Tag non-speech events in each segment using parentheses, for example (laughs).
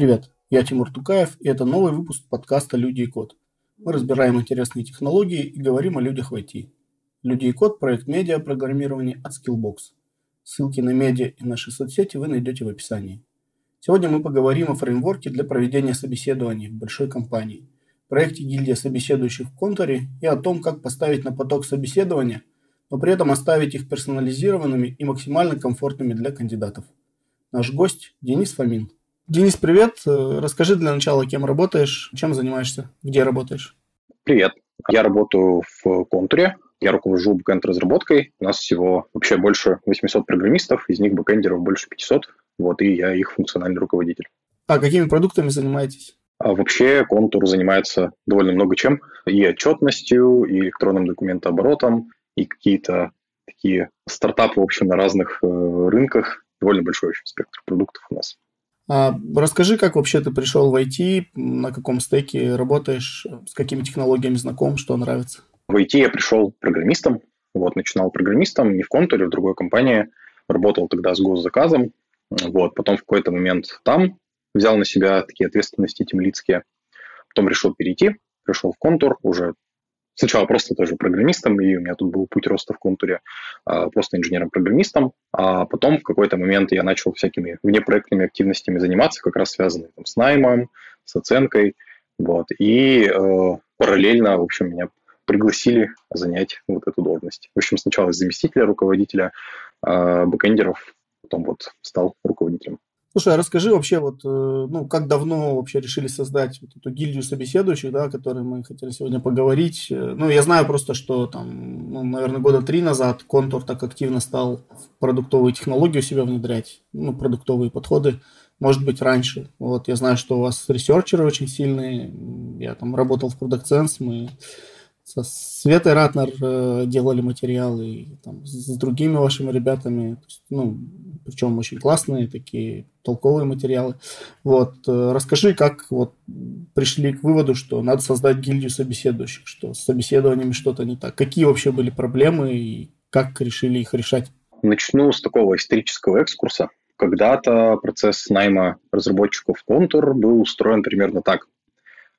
Привет, я Тимур Тукаев, и это новый выпуск подкаста «Люди и код». Мы разбираем интересные технологии и говорим о людях в IT. «Люди и код» – проект медиа программирования от Skillbox. Ссылки на медиа и наши соцсети вы найдете в описании. Сегодня мы поговорим о фреймворке для проведения собеседований в большой компании, проекте гильдия собеседующих в контуре и о том, как поставить на поток собеседования, но при этом оставить их персонализированными и максимально комфортными для кандидатов. Наш гость – Денис Фомин – Денис, привет. Э, расскажи для начала, кем работаешь, чем занимаешься, где работаешь. Привет. Я работаю в контуре. Я руковожу бэкэнд разработкой. У нас всего вообще больше 800 программистов, из них бэкэндеров больше 500. Вот, и я их функциональный руководитель. А какими продуктами занимаетесь? А вообще контур занимается довольно много чем. И отчетностью, и электронным документооборотом, и какие-то такие стартапы, в общем, на разных э, рынках. Довольно большой общем, спектр продуктов у нас. А, расскажи, как вообще ты пришел в IT, на каком стеке работаешь, с какими технологиями знаком, что нравится? В IT я пришел программистом, вот, начинал программистом, не в контуре, в другой компании, работал тогда с госзаказом, вот, потом в какой-то момент там взял на себя такие ответственности темлицкие, потом решил перейти, пришел в контур, уже Сначала просто тоже программистом, и у меня тут был путь роста в контуре, а, просто инженером-программистом, а потом в какой-то момент я начал всякими внепроектными активностями заниматься, как раз связанными там, с наймом, с оценкой, вот, и э, параллельно, в общем, меня пригласили занять вот эту должность. В общем, сначала заместителя руководителя э, бэкэндеров, потом вот стал руководителем. Слушай, а расскажи вообще, вот, э, ну, как давно вообще решили создать вот эту гильдию собеседующих, да, о которой мы хотели сегодня поговорить. Э, ну, я знаю просто, что там, ну, наверное, года три назад Контур так активно стал продуктовые технологии у себя внедрять, ну, продуктовые подходы, может быть, раньше. Вот, я знаю, что у вас ресерчеры очень сильные, я там работал в Product Sense, мы со Светой Ратнер э, делали материалы, и, там, с другими вашими ребятами, ну, причем очень классные такие толковые материалы. Вот, э, расскажи, как вот пришли к выводу, что надо создать гильдию собеседующих, что с собеседованиями что-то не так. Какие вообще были проблемы и как решили их решать? Начну с такого исторического экскурса. Когда-то процесс найма разработчиков контур был устроен примерно так.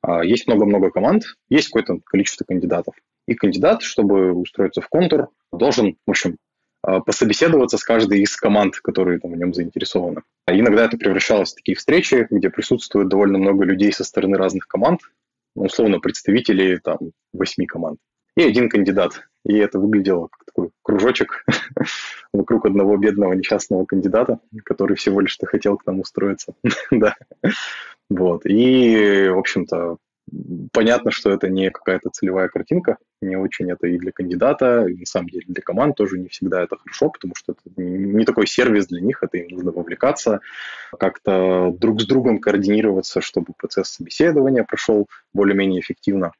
А, есть много-много команд, есть какое-то количество кандидатов. И кандидат, чтобы устроиться в контур, должен, в общем, а, пособеседоваться с каждой из команд, которые там в нем заинтересованы. А иногда это превращалось в такие встречи, где присутствует довольно много людей со стороны разных команд, ну, условно, представители там восьми команд. И один кандидат. И это выглядело как такой кружочек (laughs) вокруг одного бедного несчастного кандидата, который всего лишь-то хотел к нам устроиться. (laughs) да. Вот. И, в общем-то, понятно, что это не какая-то целевая картинка, не очень это и для кандидата, и на самом деле для команд тоже не всегда это хорошо, потому что это не такой сервис для них, это им нужно вовлекаться, как-то друг с другом координироваться, чтобы процесс собеседования прошел более-менее эффективно.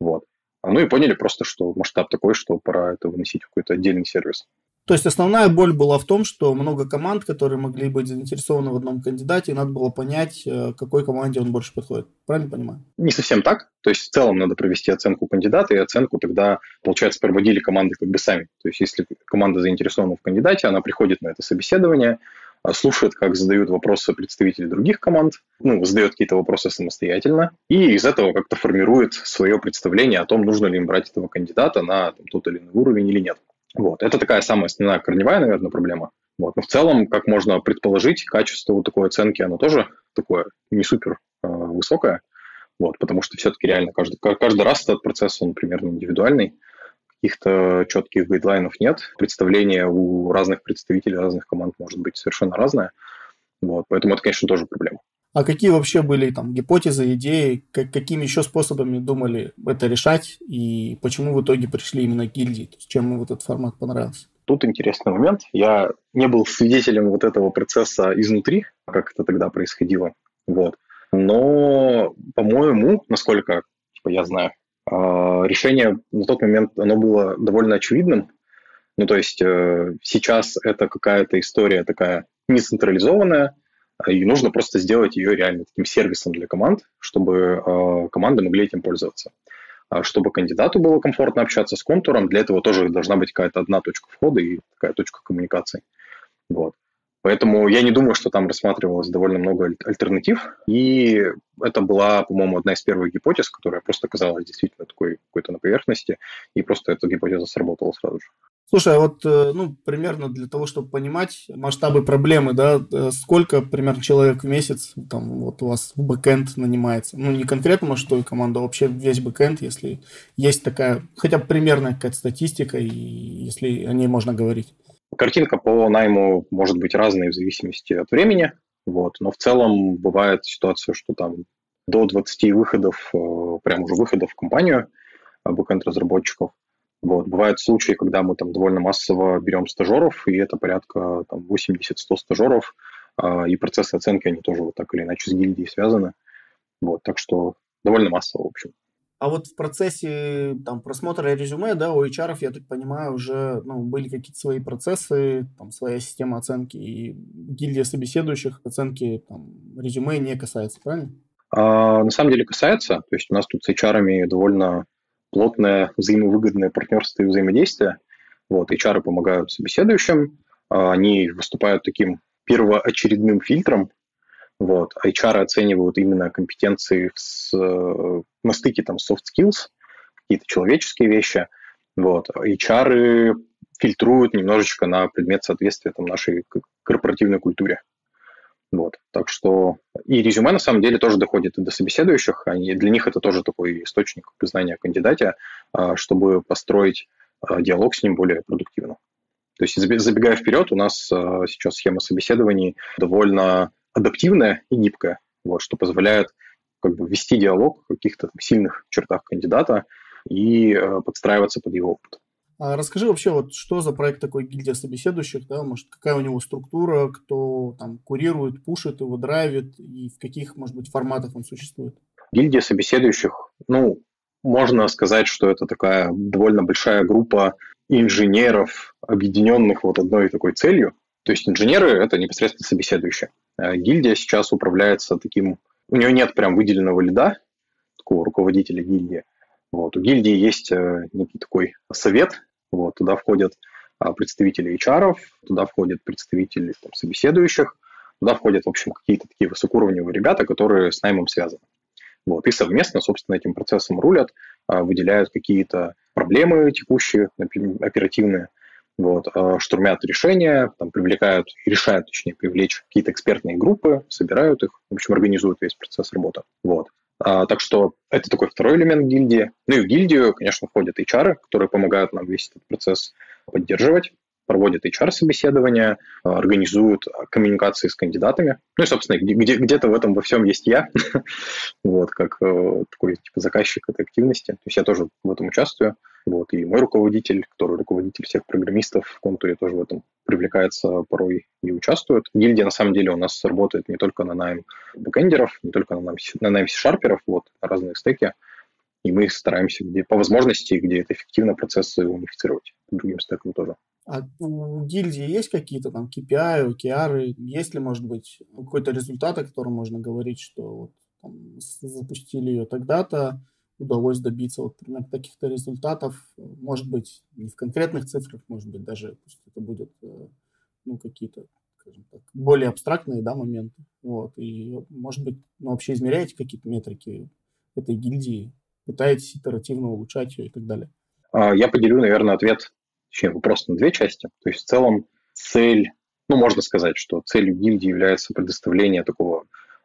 Вот. Ну и поняли просто, что масштаб такой, что пора это выносить в какой-то отдельный сервис. То есть основная боль была в том, что много команд, которые могли быть заинтересованы в одном кандидате, и надо было понять, э, какой команде он больше подходит. Правильно понимаю? Не совсем так. То есть в целом надо провести оценку кандидата, и оценку тогда, получается, проводили команды как бы сами. То есть если команда заинтересована в кандидате, она приходит на это собеседование, а, слушает, как задают вопросы представители других команд, ну, задает какие-то вопросы самостоятельно, и из этого как-то формирует свое представление о том, нужно ли им брать этого кандидата на там, тот или иной уровень или нет. Вот. Это такая самая основная корневая, наверное, проблема. Вот. Но в целом, как можно предположить, качество вот такой оценки, оно тоже такое не супер э, высокое, вот, потому что все-таки реально каждый, каждый раз этот процесс, он примерно индивидуальный, каких-то четких гайдлайнов нет, представление у разных представителей разных команд может быть совершенно разное, вот, поэтому это, конечно, тоже проблема. А какие вообще были там гипотезы, идеи, как, какими еще способами думали это решать и почему в итоге пришли именно к гильдии? То есть чем этот формат понравился? Тут интересный момент. Я не был свидетелем вот этого процесса изнутри, как это тогда происходило. Вот. Но, по-моему, насколько типа, я знаю, решение на тот момент оно было довольно очевидным. Ну, то есть э, сейчас это какая-то история такая нецентрализованная, и нужно просто сделать ее реально таким сервисом для команд, чтобы э, команды могли этим пользоваться. А чтобы кандидату было комфортно общаться с контуром, для этого тоже должна быть какая-то одна точка входа и такая точка коммуникации. Вот. Поэтому я не думаю, что там рассматривалось довольно много альтернатив. И это была, по-моему, одна из первых гипотез, которая просто оказалась действительно такой какой-то на поверхности, и просто эта гипотеза сработала сразу же. Слушай, а вот, э, ну, примерно для того, чтобы понимать масштабы проблемы, да, э, сколько, примерно, человек в месяц, там, вот у вас в бэкэнд нанимается? Ну, не конкретно, может, той команда, а вообще весь бэкэнд, если есть такая, хотя бы примерная какая-то статистика, и если о ней можно говорить. Картинка по найму может быть разной в зависимости от времени, вот, но в целом бывает ситуация, что там до 20 выходов, э, прям уже выходов в компанию бэкэнд-разработчиков – вот. Бывают случаи, когда мы там довольно массово берем стажеров, и это порядка там, 80-100 стажеров, а, и процессы оценки, они тоже вот так или иначе с гильдией связаны. Вот, так что довольно массово, в общем. А вот в процессе там, просмотра резюме, да, у HR, я так понимаю, уже ну, были какие-то свои процессы, там, своя система оценки, и гильдия собеседующих оценки там, резюме не касается, правильно? А, на самом деле касается. То есть у нас тут с HR довольно плотное взаимовыгодное партнерство и взаимодействие. Вот, HR помогают собеседующим, а, они выступают таким первоочередным фильтром, вот, HR оценивают именно компетенции с, на стыке там soft skills, какие-то человеческие вещи, вот, HR фильтруют немножечко на предмет соответствия там, нашей корпоративной культуре. Вот. Так что и резюме на самом деле тоже доходит до собеседующих. Они, для них это тоже такой источник знания о кандидате, а, чтобы построить а, диалог с ним более продуктивно. То есть забегая вперед, у нас а, сейчас схема собеседований довольно адаптивная и гибкая, вот, что позволяет как бы вести диалог в каких-то сильных чертах кандидата и подстраиваться под его опыт. А расскажи вообще, вот что за проект такой гильдия собеседующих, да, может, какая у него структура, кто там курирует, пушит его, драйвит, и в каких, может быть, форматах он существует? Гильдия собеседующих, ну, можно сказать, что это такая довольно большая группа инженеров, объединенных вот одной такой целью. То есть инженеры – это непосредственно собеседующие. А гильдия сейчас управляется таким... У нее нет прям выделенного лида, такого руководителя гильдии. Вот. У гильдии есть э, некий такой совет, вот, туда входят а, представители HR, туда входят представители там, собеседующих, туда входят, в общем, какие-то такие высокоуровневые ребята, которые с наймом связаны. Вот, и совместно, собственно, этим процессом рулят, а, выделяют какие-то проблемы текущие, например, оперативные, вот, а, штурмят решения, там, привлекают, решают, точнее, привлечь какие-то экспертные группы, собирают их, в общем, организуют весь процесс работы. Вот. А, так что это такой второй элемент гильдии. Ну и в гильдию, конечно, входят HR, которые помогают нам весь этот процесс поддерживать, проводят HR-собеседования, организуют коммуникации с кандидатами. Ну и, собственно, где- где-то в этом во всем есть я, (laughs) вот, как э, такой типа заказчик этой активности. То есть я тоже в этом участвую. Вот, и мой руководитель, который руководитель всех программистов в контуре, тоже в этом привлекается порой и участвует. Гильдия, на самом деле, у нас работает не только на найм бэкэндеров, не только на найм, на найм C-шарперов, вот, на разные стеки, и мы стараемся где, по возможности, где это эффективно, процессы унифицировать другим стекам тоже. А у гильдии есть какие-то там KPI, OKR? Есть ли, может быть, какой-то результат, о котором можно говорить, что вот, там, запустили ее тогда-то, удалось добиться вот примерно таких-то результатов, может быть, не в конкретных цифрах, может быть, даже пусть это будет, э, ну, какие-то, скажем так, более абстрактные, да, моменты, вот, и, может быть, ну, вообще измеряете какие-то метрики этой гильдии, пытаетесь итеративно улучшать ее и так далее? А, я поделю, наверное, ответ, точнее, вопрос на две части. То есть в целом цель, ну, можно сказать, что целью гильдии является предоставление такого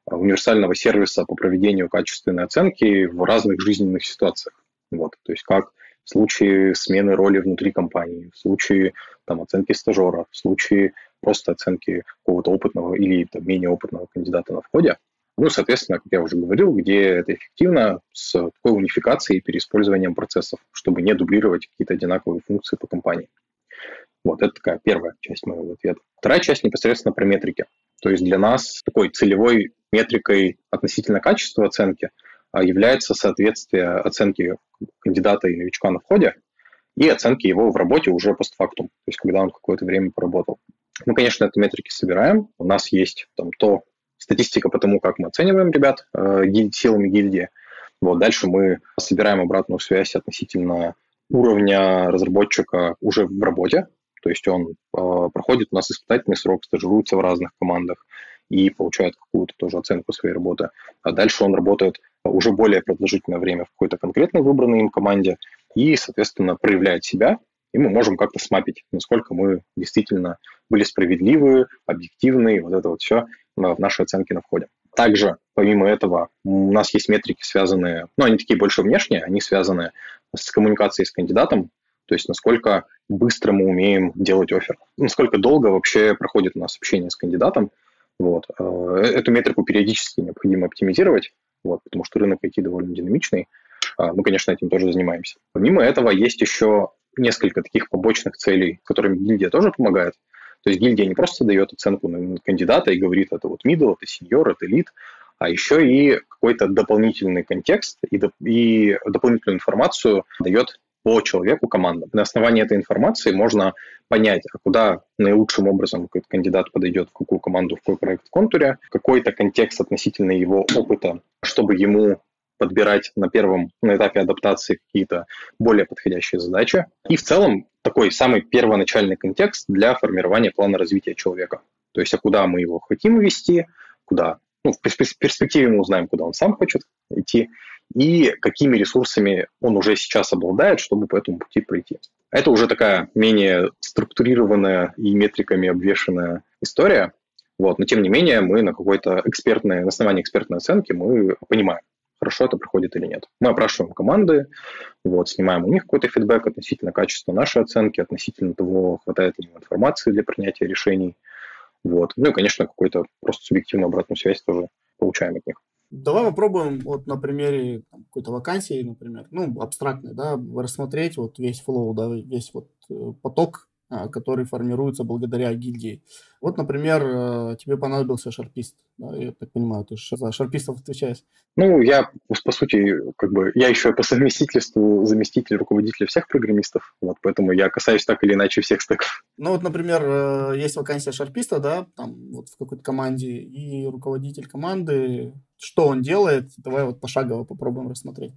универсального сервиса по проведению качественной оценки в разных жизненных ситуациях. Вот, то есть как в случае смены роли внутри компании, в случае там, оценки стажера, в случае просто оценки какого-то опытного или там, менее опытного кандидата на входе. Ну, соответственно, как я уже говорил, где это эффективно, с такой унификацией и переиспользованием процессов, чтобы не дублировать какие-то одинаковые функции по компании. Вот, это такая первая часть моего ответа. Вторая часть непосредственно про метрики. То есть для нас такой целевой метрикой относительно качества оценки а, является соответствие оценки кандидата и новичка на входе и оценки его в работе уже постфактум, то есть когда он какое-то время поработал. Мы, конечно, эти метрики собираем. У нас есть там то статистика по тому, как мы оцениваем ребят э, силами гильдии. Вот, дальше мы собираем обратную связь относительно уровня разработчика уже в работе, То есть он э, проходит у нас испытательный срок, стажируется в разных командах и получает какую-то тоже оценку своей работы. А дальше он работает уже более продолжительное время в какой-то конкретной выбранной им команде и, соответственно, проявляет себя, и мы можем как-то смапить, насколько мы действительно были справедливы, объективны, вот это вот все в наши оценки на входе. Также, помимо этого, у нас есть метрики, связанные, ну, они такие больше внешние, они связаны с коммуникацией с кандидатом, то есть насколько быстро мы умеем делать офер, насколько долго вообще проходит у нас общение с кандидатом. Вот. Э, эту метрику периодически необходимо оптимизировать, вот, потому что рынок IT довольно динамичный. А, мы, конечно, этим тоже занимаемся. Помимо этого, есть еще несколько таких побочных целей, которыми гильдия тоже помогает. То есть гильдия не просто дает оценку на кандидата и говорит, это вот middle, это senior, это elite, а еще и какой-то дополнительный контекст и, доп- и дополнительную информацию дает по человеку команда. На основании этой информации можно понять, а куда наилучшим образом какой-то кандидат подойдет, в какую команду, в какой проект в контуре, какой-то контекст относительно его опыта, чтобы ему подбирать на первом на этапе адаптации какие-то более подходящие задачи. И в целом такой самый первоначальный контекст для формирования плана развития человека. То есть, а куда мы его хотим вести, куда ну, в перспективе мы узнаем, куда он сам хочет идти, и какими ресурсами он уже сейчас обладает, чтобы по этому пути пройти. Это уже такая менее структурированная и метриками обвешенная история, вот, но тем не менее мы на какой-то экспертной, на основании экспертной оценки мы понимаем, хорошо это проходит или нет. Мы опрашиваем команды, вот, снимаем у них какой-то фидбэк относительно качества нашей оценки, относительно того, хватает ли им информации для принятия решений. Вот. Ну и, конечно, какую-то просто субъективную обратную связь тоже получаем от них. Давай попробуем вот на примере какой-то вакансии, например, ну, абстрактной, да, рассмотреть вот весь флоу, да, весь вот э, поток а, который формируется благодаря гильдии. Вот, например, э, тебе понадобился шарпист. Да, я так понимаю, ты за шарпистов отвечаешь. Ну, я, по сути, как бы, я еще по совместительству заместитель руководителя всех программистов, вот, поэтому я касаюсь так или иначе всех стеков. Ну, вот, например, э, есть вакансия шарписта, да, там, вот в какой-то команде, и руководитель команды, что он делает, давай вот пошагово попробуем рассмотреть.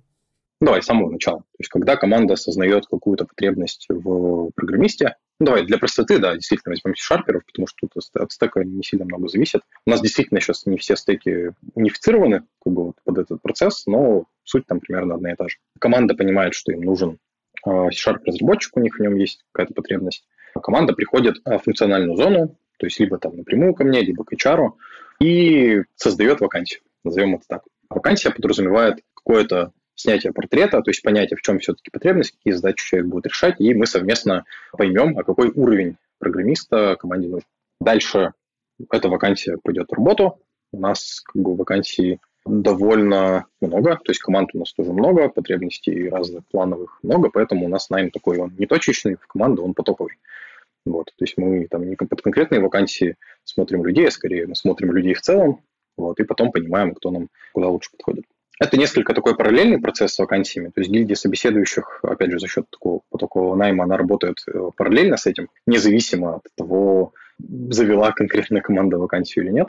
Давай, с самого начала. То есть, когда команда осознает какую-то потребность в программисте, ну, давай, для простоты, да, действительно возьмем шарперов, потому что тут от стека не сильно много зависит. У нас действительно сейчас не все стеки унифицированы как бы, вот, под этот процесс, но суть там примерно одна и та же. Команда понимает, что им нужен а, C-Sharp-разработчик, у них в нем есть какая-то потребность. Команда приходит в функциональную зону, то есть либо там напрямую ко мне, либо к HR, и создает вакансию, назовем это так. Вакансия подразумевает какое-то снятия портрета, то есть понятие, в чем все-таки потребность, какие задачи человек будет решать, и мы совместно поймем, а какой уровень программиста команде нужен. Дальше эта вакансия пойдет в работу. У нас как бы вакансий довольно много, то есть команд у нас тоже много, потребностей разных плановых много, поэтому у нас найм такой, он не точечный, в команду он потоковый. Вот, то есть мы там не под конкретные вакансии смотрим людей, а скорее мы смотрим людей в целом, вот, и потом понимаем, кто нам куда лучше подходит. Это несколько такой параллельный процесс с вакансиями. То есть гильдия собеседующих, опять же, за счет такого потокового найма, она работает э, параллельно с этим, независимо от того, завела конкретная команда вакансию или нет.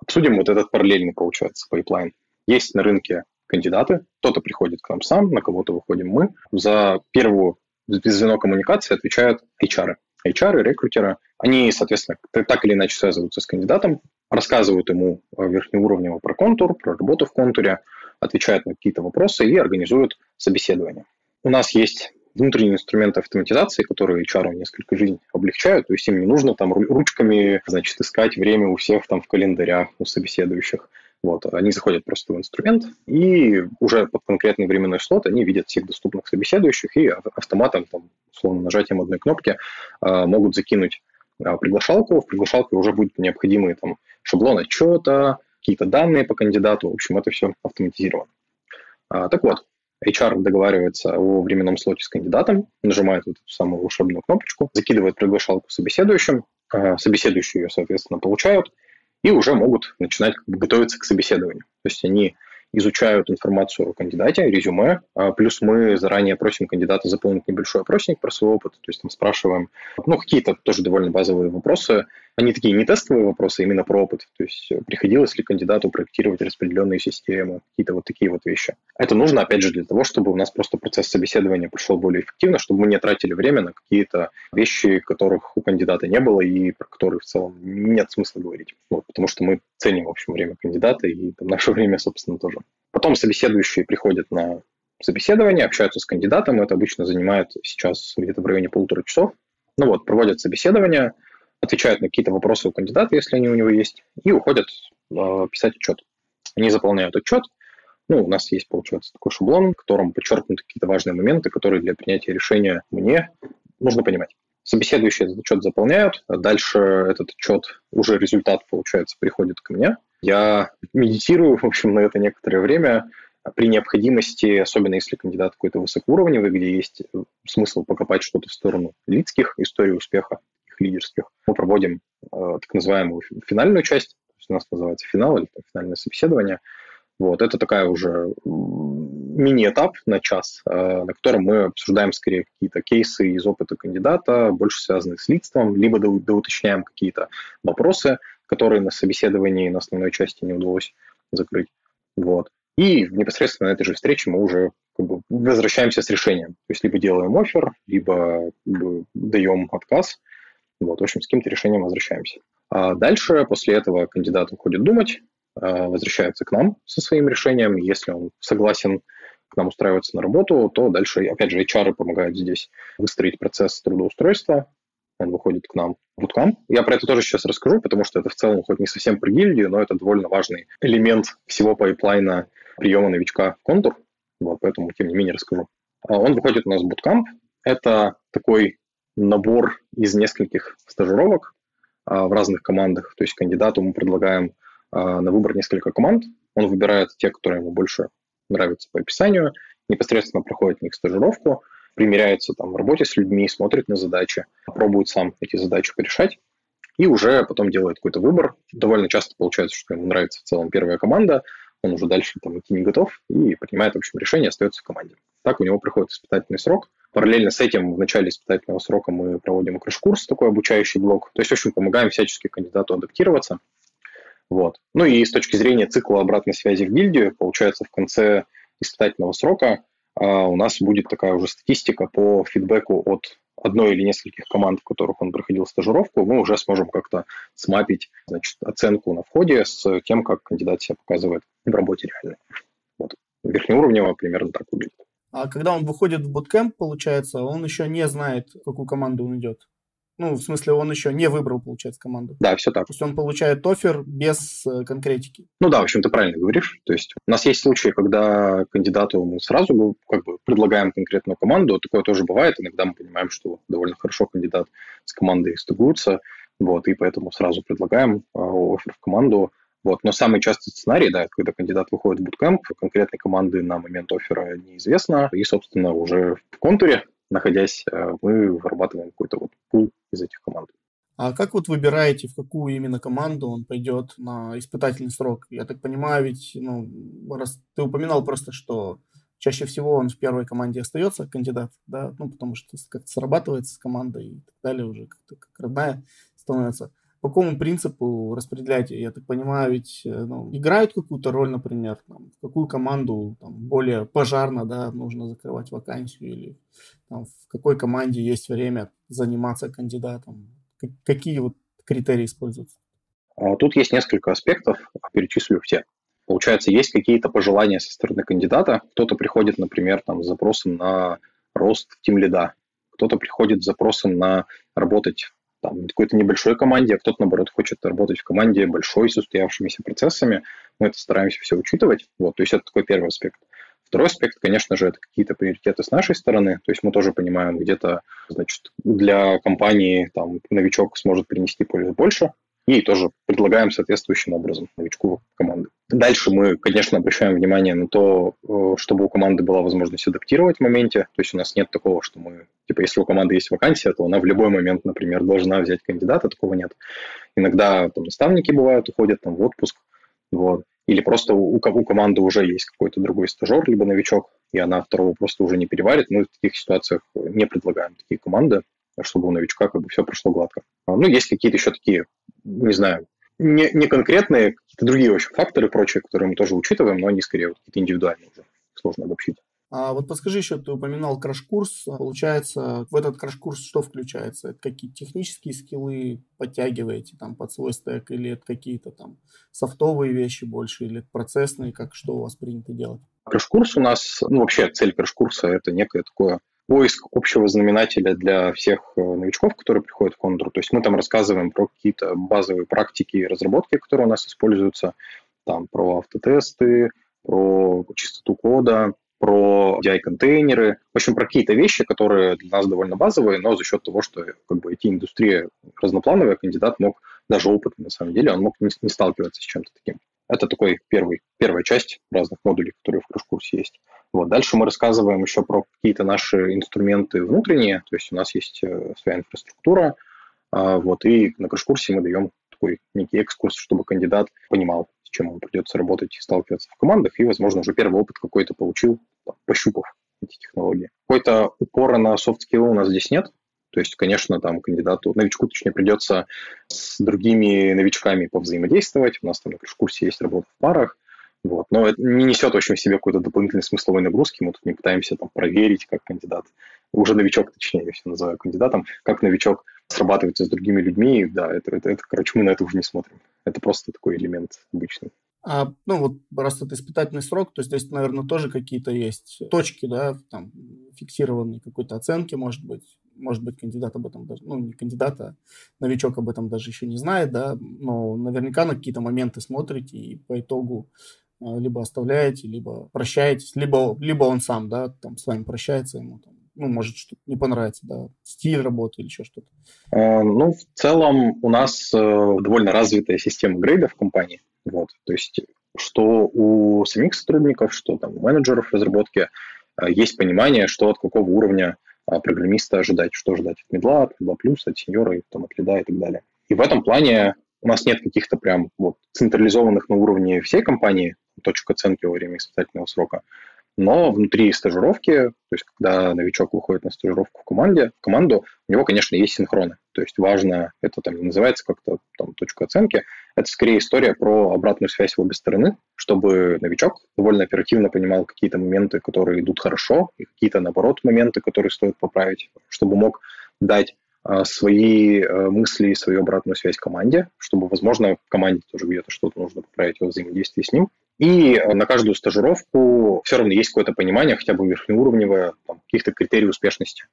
Обсудим вот этот параллельный, получается, пайплайн. Есть на рынке кандидаты, кто-то приходит к нам сам, на кого-то выходим мы. За первую звено коммуникации отвечают HR. HR, рекрутеры, они, соответственно, так или иначе связываются с кандидатом, рассказывают ему верхнеуровнево про контур, про работу в контуре, отвечают на какие-то вопросы и организуют собеседование. У нас есть внутренние инструменты автоматизации, которые HR несколько жизнь облегчают, то есть им не нужно там ручками, значит, искать время у всех там в календарях, у собеседующих. Вот, они заходят просто в инструмент, и уже под конкретный временной слот они видят всех доступных собеседующих, и автоматом, там, условно, нажатием одной кнопки э, могут закинуть э, приглашалку. В приглашалке уже будет необходимый там шаблон отчета, какие-то данные по кандидату. В общем, это все автоматизировано. А, так вот, HR договаривается о временном слоте с кандидатом, нажимает вот эту самую волшебную кнопочку, закидывает приглашалку собеседующим, а, собеседующие ее, соответственно, получают, и уже могут начинать готовиться к собеседованию. То есть они изучают информацию о кандидате, резюме, а плюс мы заранее просим кандидата заполнить небольшой опросник про свой опыт, то есть там спрашиваем, ну, какие-то тоже довольно базовые вопросы, Они такие не тестовые вопросы, а именно про опыт. То есть э, приходилось ли кандидату проектировать распределенные системы, какие-то вот такие вот вещи. Это нужно, опять же, для того, чтобы у нас просто процесс собеседования прошел более эффективно, чтобы мы не тратили время на какие-то вещи, которых у кандидата не было и про которые в целом нет смысла говорить. Вот, потому что мы ценим, в общем, время кандидата и там, наше (laughs) время, собственно, тоже. Потом собеседующие приходят на собеседование, общаются с кандидатом. Это обычно занимает сейчас где-то в районе полутора часов. Ну вот, проводят собеседование, отвечают на какие-то вопросы у кандидата, если они у него есть, и уходят э, писать отчет. Они заполняют отчет. Ну, у нас есть, получается, такой шаблон, в котором подчеркнуты какие-то важные моменты, которые для принятия решения мне нужно понимать. Собеседующие этот отчет заполняют, а дальше этот отчет, уже результат, получается, приходит ко мне. Я медитирую, в общем, на это некоторое время, при необходимости, особенно если кандидат какой-то высокоуровневый, где есть смысл покопать что-то в сторону лицких историй успеха, их лидерских, мы проводим э, так называемую финальную часть, то есть у нас называется финал или финальное собеседование. Вот, это такая уже мини-этап на час, э, на котором мы обсуждаем скорее какие-то кейсы из опыта кандидата, больше связанные с лидством, либо доуточняем какие-то вопросы, которые на собеседовании на основной части не удалось закрыть. Вот. И непосредственно на этой же встрече мы уже как бы возвращаемся с решением. То есть либо делаем офер, либо, либо даем отказ. Вот, в общем, с каким-то решением возвращаемся. А дальше, после этого кандидат уходит думать, а, возвращается к нам со своим решением. Если он согласен к нам устраиваться на работу, то дальше, опять же, HR помогают здесь выстроить процесс трудоустройства. Он выходит к нам в Bootcamp. Я про это тоже сейчас расскажу, потому что это в целом хоть не совсем про гильдию, но это довольно важный элемент всего пайплайна приема новичка в контур. Вот, поэтому, тем не менее, расскажу. А он выходит у нас в Bootcamp. Это такой набор из нескольких стажировок а, в разных командах. То есть кандидату мы предлагаем а, на выбор несколько команд. Он выбирает те, которые ему больше нравятся по описанию, непосредственно проходит в них стажировку, примеряется там в работе с людьми, смотрит на задачи, пробует сам эти задачи порешать и уже потом делает какой-то выбор. Довольно часто получается, что ему нравится в целом первая команда, он уже дальше там идти не готов и принимает, в общем, решение, остается в команде. Так у него приходит испытательный срок. Параллельно с этим в начале испытательного срока мы проводим краш-курс, такой обучающий блок. То есть, в общем, помогаем всячески кандидату адаптироваться. Вот. Ну и с точки зрения цикла обратной связи в гильдию, получается, в конце испытательного срока а, у нас будет такая уже статистика по фидбэку от одной или нескольких команд, в которых он проходил стажировку, мы уже сможем как-то смапить значит, оценку на входе с тем, как кандидат себя показывает в работе реально. Вот. Верхнеуровнево примерно так выглядит. А когда он выходит в буткемп, получается, он еще не знает, в какую команду он идет. Ну, в смысле, он еще не выбрал, получается, команду. Да, все так. То есть он получает офер без э, конкретики. Ну да, в общем, ты правильно говоришь. То есть у нас есть случаи, когда кандидату мы сразу как бы предлагаем конкретную команду. Такое тоже бывает. Иногда мы понимаем, что довольно хорошо кандидат с командой стыгуется. Вот, и поэтому сразу предлагаем э, офер в команду. Вот. Но самый частый сценарий, да, когда кандидат выходит в буткемп, конкретной команды на момент оффера неизвестно, и, собственно, уже в контуре находясь, э, мы вырабатываем какой-то вот пул из этих команд. А как вот выбираете, в какую именно команду он пойдет на испытательный срок? Я так понимаю, ведь ну, раз ты упоминал просто, что чаще всего он в первой команде остается кандидат, да, ну, потому что как-то срабатывается с командой и так далее, уже как-то как родная становится по какому принципу распределяете? Я так понимаю, ведь э, ну, играют какую-то роль, например, там, в какую команду там, более пожарно да, нужно закрывать вакансию или там, в какой команде есть время заниматься кандидатом? Какие вот критерии используются? А, тут есть несколько аспектов, перечислю все. Получается, есть какие-то пожелания со стороны кандидата. Кто-то приходит, например, там, с запросом на рост тим кто-то приходит с запросом на работать там, какой-то небольшой команде, а кто-то, наоборот, хочет работать в команде большой, с устоявшимися процессами. Мы это стараемся все учитывать. Вот, то есть это такой первый аспект. Второй аспект, конечно же, это какие-то приоритеты с нашей стороны. То есть мы тоже понимаем, где-то, значит, для компании там новичок сможет принести пользу больше, и тоже предлагаем соответствующим образом новичку команды. Дальше мы, конечно, обращаем внимание на то, э, чтобы у команды была возможность адаптировать в моменте. То есть у нас нет такого, что мы, типа, если у команды есть вакансия, то она в любой момент, например, должна взять кандидата, такого нет. Иногда там наставники бывают, уходят там в отпуск, вот. Или просто у, у команды уже есть какой-то другой стажер, либо новичок, и она второго просто уже не переварит. Мы в таких ситуациях не предлагаем такие команды. Чтобы у новичка как бы все прошло гладко. А, ну, есть какие-то еще такие, не знаю, не, не конкретные, какие-то другие очень факторы прочие, которые мы тоже учитываем, но они скорее вот какие-то индивидуальные уже, сложно обобщить. А вот подскажи еще, ты упоминал краш-курс. Получается, в этот краш-курс что включается? Это какие технические скиллы подтягиваете там под свой стек, или это какие-то там софтовые вещи больше, или это процессные, как что у вас принято делать? Краш-курс у нас, ну вообще цель краш-курса это некое такое поиск общего знаменателя для всех э, новичков, которые приходят в контур. То есть мы там рассказываем про какие-то базовые практики разработки, которые у нас используются, там про автотесты, про чистоту кода, про DI-контейнеры, в общем, про какие-то вещи, которые для нас довольно базовые, но за счет того, что как бы IT-индустрия разноплановая, кандидат мог, даже опытный на самом деле, он мог не, не сталкиваться с чем-то таким. Это такой первый, первая часть разных модулей, которые в краш-курсе есть. Вот. Дальше мы рассказываем еще про какие-то наши инструменты внутренние, то есть у нас есть э, своя инфраструктура, а, вот, и на краш-курсе мы даем такой некий экскурс, чтобы кандидат понимал, с чем ему придется работать и сталкиваться в командах, и, возможно, уже первый опыт какой-то получил, пощупав эти технологии. Какой-то упора на софт-скиллы у нас здесь нет, то есть, конечно, там кандидату, новичку, точнее, придется с другими новичками повзаимодействовать. У нас там на курсе есть работа в парах. Вот. Но это не несет очень в себе какой-то дополнительной смысловой нагрузки. Мы тут не пытаемся там проверить, как кандидат, уже новичок, точнее, я все называю кандидатом, как новичок срабатывается с другими людьми. Да, это, это, это, короче, мы на это уже не смотрим. Это просто такой элемент обычный. А, ну вот раз это испытательный срок, то здесь, наверное, тоже какие-то есть точки, да, там фиксированные какой-то оценки, может быть, может быть, кандидат об этом даже, ну, не кандидат, а новичок об этом даже еще не знает, да, но наверняка на какие-то моменты смотрите и по итогу а, либо оставляете, либо прощаетесь, либо, либо он сам, да, там с вами прощается, ему там, ну, может, что-то не понравится, да, стиль работы или еще что-то. Э, ну, в целом у нас э, довольно развитая система грейдов в компании, вот, то есть что у самих сотрудников, что там у менеджеров разработки э, есть понимание, что от какого уровня программиста ожидать, что ждать от медла, от медла плюс, от сеньора, там, от лида и так далее. И в этом плане у нас нет каких-то прям вот централизованных на уровне всей компании точек оценки во время испытательного срока. Но внутри стажировки, то есть когда новичок выходит на стажировку в команде, в команду, у него, конечно, есть синхроны. То есть важно, это там называется как-то там точка оценки, это скорее история про обратную связь в обе стороны, чтобы новичок довольно оперативно понимал какие-то моменты, которые идут хорошо, и какие-то, наоборот, моменты, которые стоит поправить, чтобы мог дать свои а, мысли и свою обратную связь команде, чтобы, возможно, в команде тоже где-то что-то нужно поправить во взаимодействии с ним, и на каждую стажировку все равно есть какое-то понимание, хотя бы верхнеуровневое, там, каких-то критерий успешности.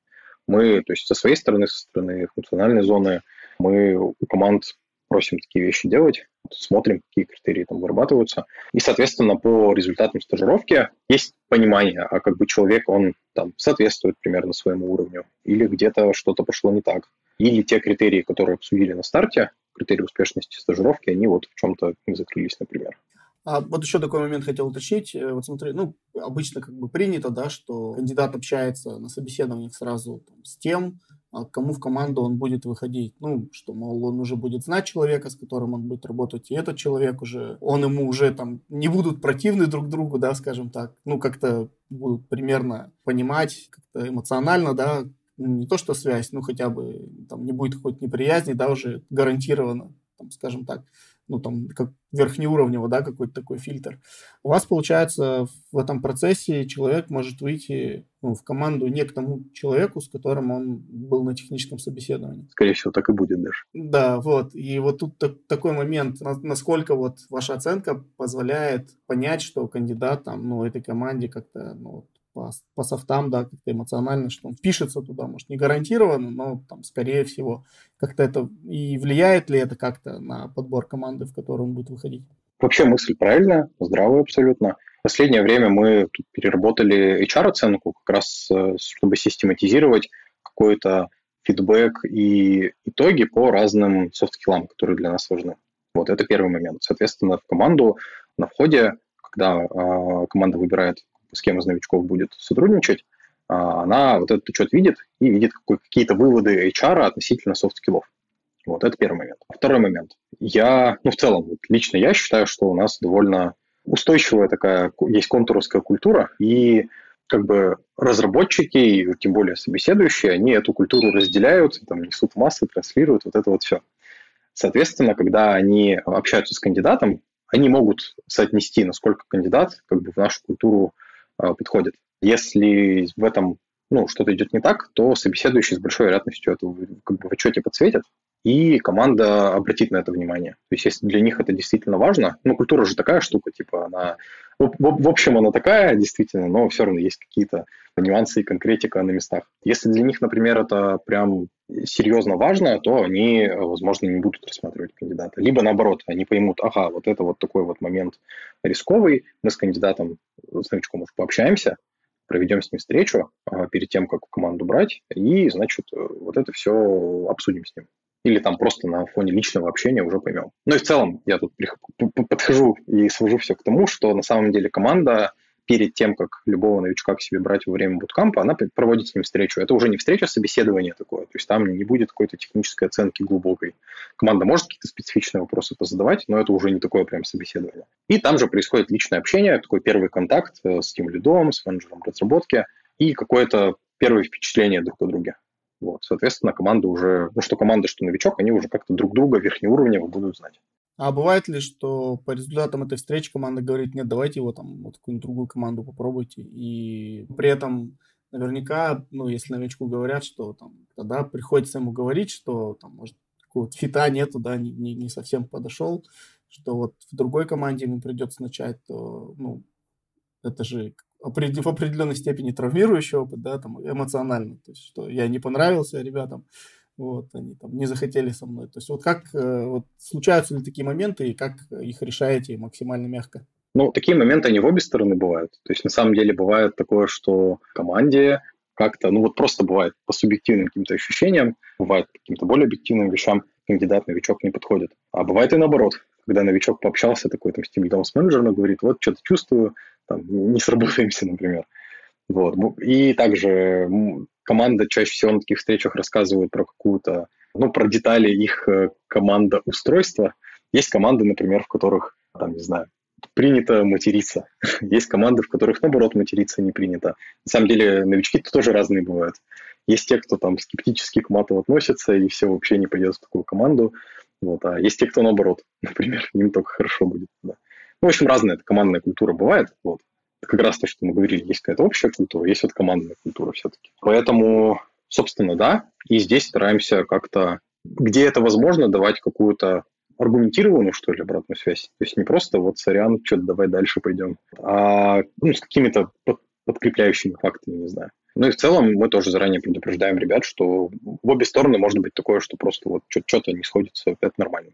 Мы, то есть со своей стороны, со стороны функциональной зоны, мы у команд просим такие вещи делать, смотрим, какие критерии там вырабатываются. И, соответственно, по результатам стажировки есть понимание, а как бы человек, он там соответствует примерно своему уровню, или где-то что-то пошло не так. Или те критерии, которые обсудили на старте, критерии успешности стажировки, они вот в чем-то закрылись, например. А вот еще такой момент хотел уточнить. Э, вот смотри, ну, обычно как бы принято, да, что кандидат общается на собеседованиях сразу там, с тем, кому в команду он будет выходить. Ну, что, мол, он уже будет знать человека, с которым он будет работать, и этот человек уже, он ему уже там не будут противны друг другу, да, скажем так. Ну, как-то будут примерно понимать, как-то эмоционально, да, ну, не то что связь, ну, хотя бы там не будет хоть неприязни, да, уже гарантированно, там, скажем так ну, там, как верхнеуровнево, да, какой-то такой фильтр. У вас, получается, в этом процессе человек может выйти ну, в команду не к тому человеку, с которым он был на техническом собеседовании. Скорее всего, так и будет даже. Да, вот. И вот тут так, такой момент, насколько вот ваша оценка позволяет понять, что кандидат там, ну, этой команде как-то, ну, по, по софтам, да, как-то эмоционально, что он впишется туда, может, не гарантированно, но там, скорее всего, как-то это и влияет ли это как-то на подбор команды, в которую он будет выходить? Вообще мысль правильная, здравая абсолютно. В последнее время мы тут переработали HR-оценку как раз, э, чтобы систематизировать какой-то фидбэк и итоги по разным софт-скиллам, которые для нас важны. Вот это первый момент. Соответственно, в команду на входе, когда э, команда выбирает с кем из новичков будет сотрудничать, а, она вот этот учет видит и видит какие-то выводы HR относительно софт-скиллов. Вот, это первый момент. Второй момент. Я, ну, в целом, вот, лично я считаю, что у нас довольно устойчивая такая, есть контуровская культура, и как бы разработчики и тем более собеседующие, они эту культуру разделяют, там, несут массы, транслируют, вот это вот все. Соответственно, когда они общаются с кандидатом, они могут соотнести, насколько кандидат как бы в нашу культуру подходит. Если в этом ну, что-то идет не так, то собеседующий с большой вероятностью это как бы в отчете подсветит, и команда обратит на это внимание. То есть, если для них это действительно важно, ну, культура же такая штука, типа, она... В, общем, она такая, действительно, но все равно есть какие-то нюансы и конкретика на местах. Если для них, например, это прям серьезно важно, то они, возможно, не будут рассматривать кандидата. Либо наоборот, они поймут, ага, вот это вот такой вот момент рисковый, мы с кандидатом, с новичком уже пообщаемся, проведем с ним встречу а, перед тем, как команду брать, и, значит, вот это все обсудим с ним или там просто на фоне личного общения уже поймем. Ну и в целом я тут подхожу и свожу все к тому, что на самом деле команда перед тем, как любого новичка к себе брать во время буткампа, она проводит с ним встречу. Это уже не встреча, а собеседование такое. То есть там не будет какой-то технической оценки глубокой. Команда может какие-то специфичные вопросы позадавать, но это уже не такое прям собеседование. И там же происходит личное общение, такой первый контакт э, с тем лидом, с менеджером разработки и какое-то первое впечатление друг о друге. Вот, соответственно, команда уже, ну что команда, что новичок, они уже как-то друг друга верхнеуровнево будут знать. А бывает ли, что по результатам этой встречи команда говорит, нет, давайте его там, вот какую-нибудь другую команду попробуйте, и при этом наверняка, ну, если новичку говорят, что там, тогда приходится ему говорить, что там, может, какого-то фита нету, да, не, не, не совсем подошел, что вот в другой команде ему придется начать, то, ну, это же в определенной степени травмирующий опыт, да, там, эмоционально, то есть, что я не понравился ребятам, вот, они там не захотели со мной. То есть вот как, э, вот, случаются ли такие моменты и как их решаете максимально мягко? Ну, такие моменты, они в обе стороны бывают. То есть на самом деле бывает такое, что команде как-то, ну вот просто бывает по субъективным каким-то ощущениям, бывает по каким-то более объективным вещам кандидат, новичок не подходит. А бывает и наоборот, когда новичок пообщался такой там с тем с менеджером, говорит, вот что-то чувствую, там, не сработаемся, например. Вот. И также команда чаще всего на таких встречах рассказывает про какую-то, ну, про детали их э, команда устройства. Есть команды, например, в которых, там, не знаю, принято материться. (laughs) Есть команды, в которых, наоборот, материться не принято. На самом деле, новички -то тоже разные бывают. Есть те, кто там скептически к мату относится и все вообще не пойдет в такую команду. Вот. А есть те, кто наоборот, (laughs) например, им только хорошо будет. Да. Ну, в общем, разная эта командная культура бывает. Вот. Как раз то, что мы говорили, есть какая-то общая культура, есть вот командная культура все-таки. Поэтому, собственно, да, и здесь стараемся как-то, где это возможно, давать какую-то аргументированную, что ли, обратную связь. То есть не просто вот, сорян, что-то давай дальше пойдем, а ну, с какими-то под, подкрепляющими фактами, не знаю. Ну и в целом мы тоже заранее предупреждаем ребят, что в обе стороны может быть такое, что просто вот что-то не сходится, это нормально.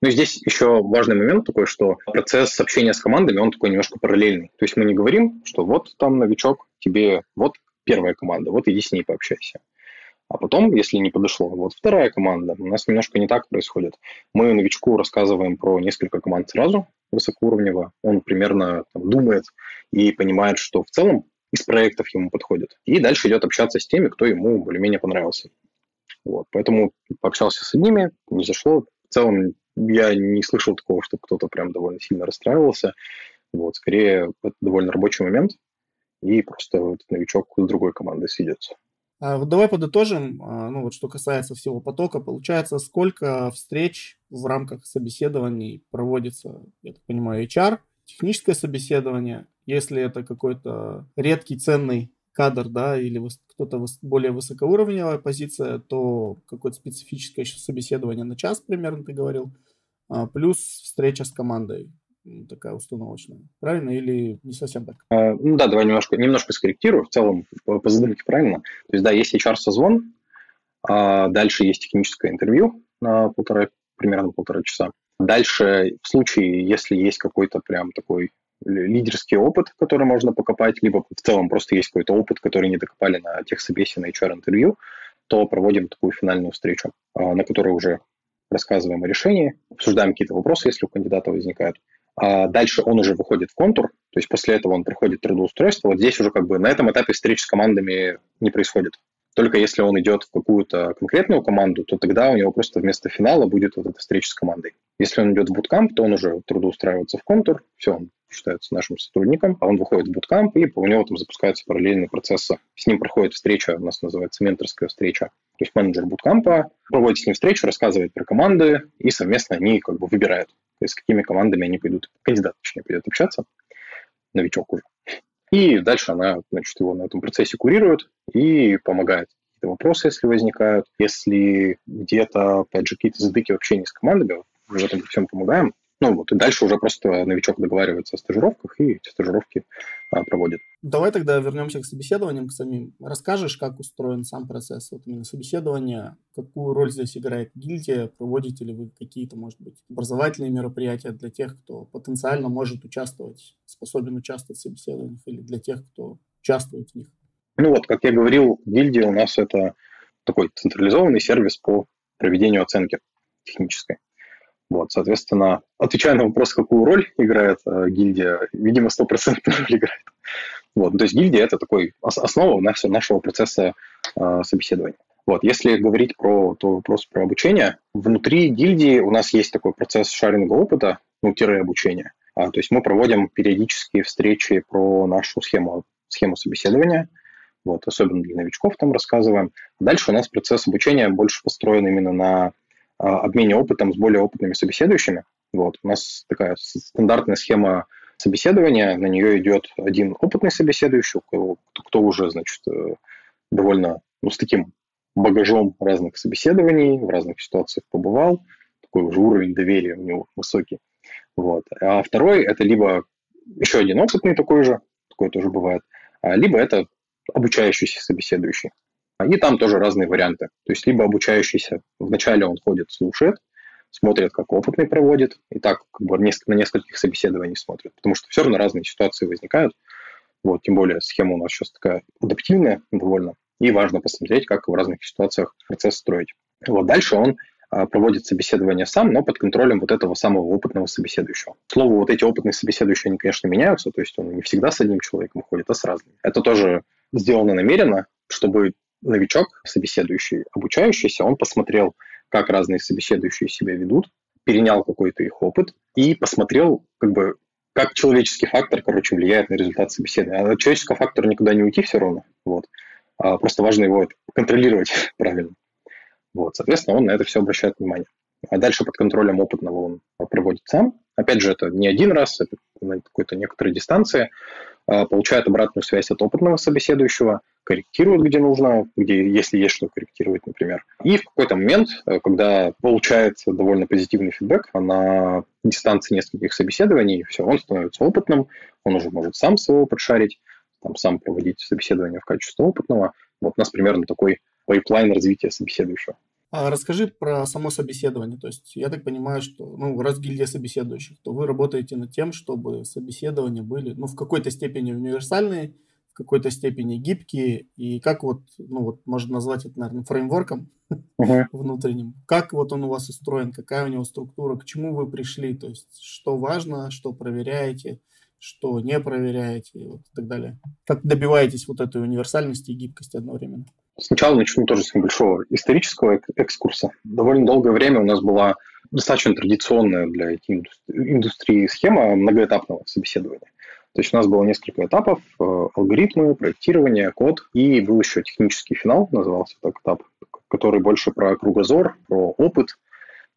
Ну и здесь еще важный момент такой, что процесс общения с командами, он такой немножко параллельный. То есть мы не говорим, что вот там новичок, тебе вот первая команда, вот иди с ней пообщайся. А потом, если не подошло, вот вторая команда. У нас немножко не так происходит. Мы новичку рассказываем про несколько команд сразу, высокоуровнево. Он примерно там, думает и понимает, что в целом из проектов ему подходит. И дальше идет общаться с теми, кто ему более-менее понравился. Вот. Поэтому пообщался с одними, не зашло, в целом я не слышал такого, что кто-то прям довольно сильно расстраивался. Вот, скорее, это довольно рабочий момент, и просто вот новичок с другой командой съедется. А вот давай подытожим, а, ну вот что касается всего потока, получается, сколько встреч в рамках собеседований проводится, я так понимаю, HR, техническое собеседование, если это какой-то редкий, ценный кадр, да, или кто-то более высокоуровневая позиция, то какое-то специфическое еще собеседование на час примерно, ты говорил, а, плюс встреча с командой такая установочная. Правильно или не совсем так? А, ну да, давай немножко, немножко скорректирую. В целом, по, по задумке правильно. То есть, да, есть HR-созвон, а дальше есть техническое интервью на полтора, примерно полтора часа. Дальше, в случае, если есть какой-то прям такой лидерский опыт, который можно покопать, либо в целом просто есть какой-то опыт, который не докопали на тех собесе, на HR-интервью, то проводим такую финальную встречу, а, на которой уже рассказываем о решении, обсуждаем какие-то вопросы, если у кандидата возникают. А дальше он уже выходит в контур, то есть после этого он проходит трудоустройство. Вот здесь уже как бы на этом этапе встреч с командами не происходит. Только если он идет в какую-то конкретную команду, то тогда у него просто вместо финала будет вот эта встреча с командой. Если он идет в буткамп, то он уже трудоустраивается в контур, все, он считается нашим сотрудником, а он выходит в буткамп, и у него там запускаются параллельные процессы. С ним проходит встреча, у нас называется менторская встреча. То есть менеджер буткампа проводит с ним встречу, рассказывает про команды, и совместно они как бы выбирают, то есть с какими командами они пойдут, кандидат, точнее, пойдет общаться, новичок уже. И дальше она, значит, его на этом процессе курирует и помогает какие-то вопросы, если возникают. Если где-то, опять же, какие-то задыки в общении с командами, в этом всем помогаем. Ну вот, и дальше уже просто новичок договаривается о стажировках и эти стажировки проводит. Давай тогда вернемся к собеседованиям к самим. Расскажешь, как устроен сам процесс вот именно собеседования, какую роль здесь играет гильдия, проводите ли вы какие-то, может быть, образовательные мероприятия для тех, кто потенциально может участвовать, способен участвовать в собеседованиях, или для тех, кто участвует в них? Ну вот, как я говорил, гильдия у нас это такой централизованный сервис по проведению оценки технической. Вот, соответственно, отвечая на вопрос, какую роль играет э, гильдия, видимо, стопроцентную роль играет. Вот, то есть гильдия – это такой основа нашего, процесса э, собеседования. Вот, если говорить про то вопрос про обучение, внутри гильдии у нас есть такой процесс шаринга опыта, ну, тире обучения. А, то есть мы проводим периодические встречи про нашу схему, схему собеседования, вот, особенно для новичков там рассказываем. Дальше у нас процесс обучения больше построен именно на обмене опытом с более опытными собеседующими. Вот. У нас такая стандартная схема собеседования, на нее идет один опытный собеседующий, кто, уже, значит, э, довольно ну, с таким багажом разных собеседований, в разных ситуациях побывал, такой уже уровень доверия у него высокий. Вот. А второй – это либо еще один опытный такой же, такой тоже бывает, а либо это обучающийся собеседующий. И там тоже разные варианты. То есть либо обучающийся, вначале он ходит, слушает, смотрит, как опытный проводит, и так как бы на нескольких собеседованиях смотрит, потому что все равно разные ситуации возникают. Вот, тем более схема у нас сейчас такая адаптивная довольно, и важно посмотреть, как в разных ситуациях процесс строить. Вот дальше он а, проводит собеседование сам, но под контролем вот этого самого опытного собеседующего. К слову, вот эти опытные собеседующие, они, конечно, меняются, то есть он не всегда с одним человеком ходит, а с разными. Это тоже сделано намеренно, чтобы новичок, собеседующий, обучающийся, он посмотрел, как разные собеседующие себя ведут, перенял какой-то их опыт и посмотрел, как бы, как человеческий фактор, короче, влияет на результат собеседования. А от человеческого фактора никуда не уйти все равно. Вот. А просто важно его контролировать (laughs) правильно. Вот. Соответственно, он на это все обращает внимание. А дальше под контролем опытного он проводит сам. Опять же, это не один раз, это на какой-то некоторой дистанции. А, получает обратную связь от опытного собеседующего, корректирует, где нужно, где, если есть что корректировать, например. И в какой-то момент, э, когда получается довольно позитивный фидбэк на дистанции нескольких собеседований, все, он становится опытным, он уже может сам своего подшарить, там, сам проводить собеседование в качестве опытного. Вот у нас примерно такой пайплайн развития собеседующего. А расскажи про само собеседование. То есть я так понимаю, что ну, раз гильдия собеседующих, то вы работаете над тем, чтобы собеседования были ну, в какой-то степени универсальные, в какой-то степени гибкие, и как вот, ну вот можно назвать это, наверное, фреймворком uh-huh. (laughs) внутренним. Как вот он у вас устроен, какая у него структура, к чему вы пришли, то есть что важно, что проверяете, что не проверяете и вот так далее. Как добиваетесь вот этой универсальности и гибкости одновременно? Сначала начну тоже с небольшого исторического экскурса. Довольно долгое время у нас была достаточно традиционная для IT-индустрии схема многоэтапного собеседования. То есть у нас было несколько этапов, э, алгоритмы, проектирование, код, и был еще технический финал, назывался так этап, который больше про кругозор, про опыт.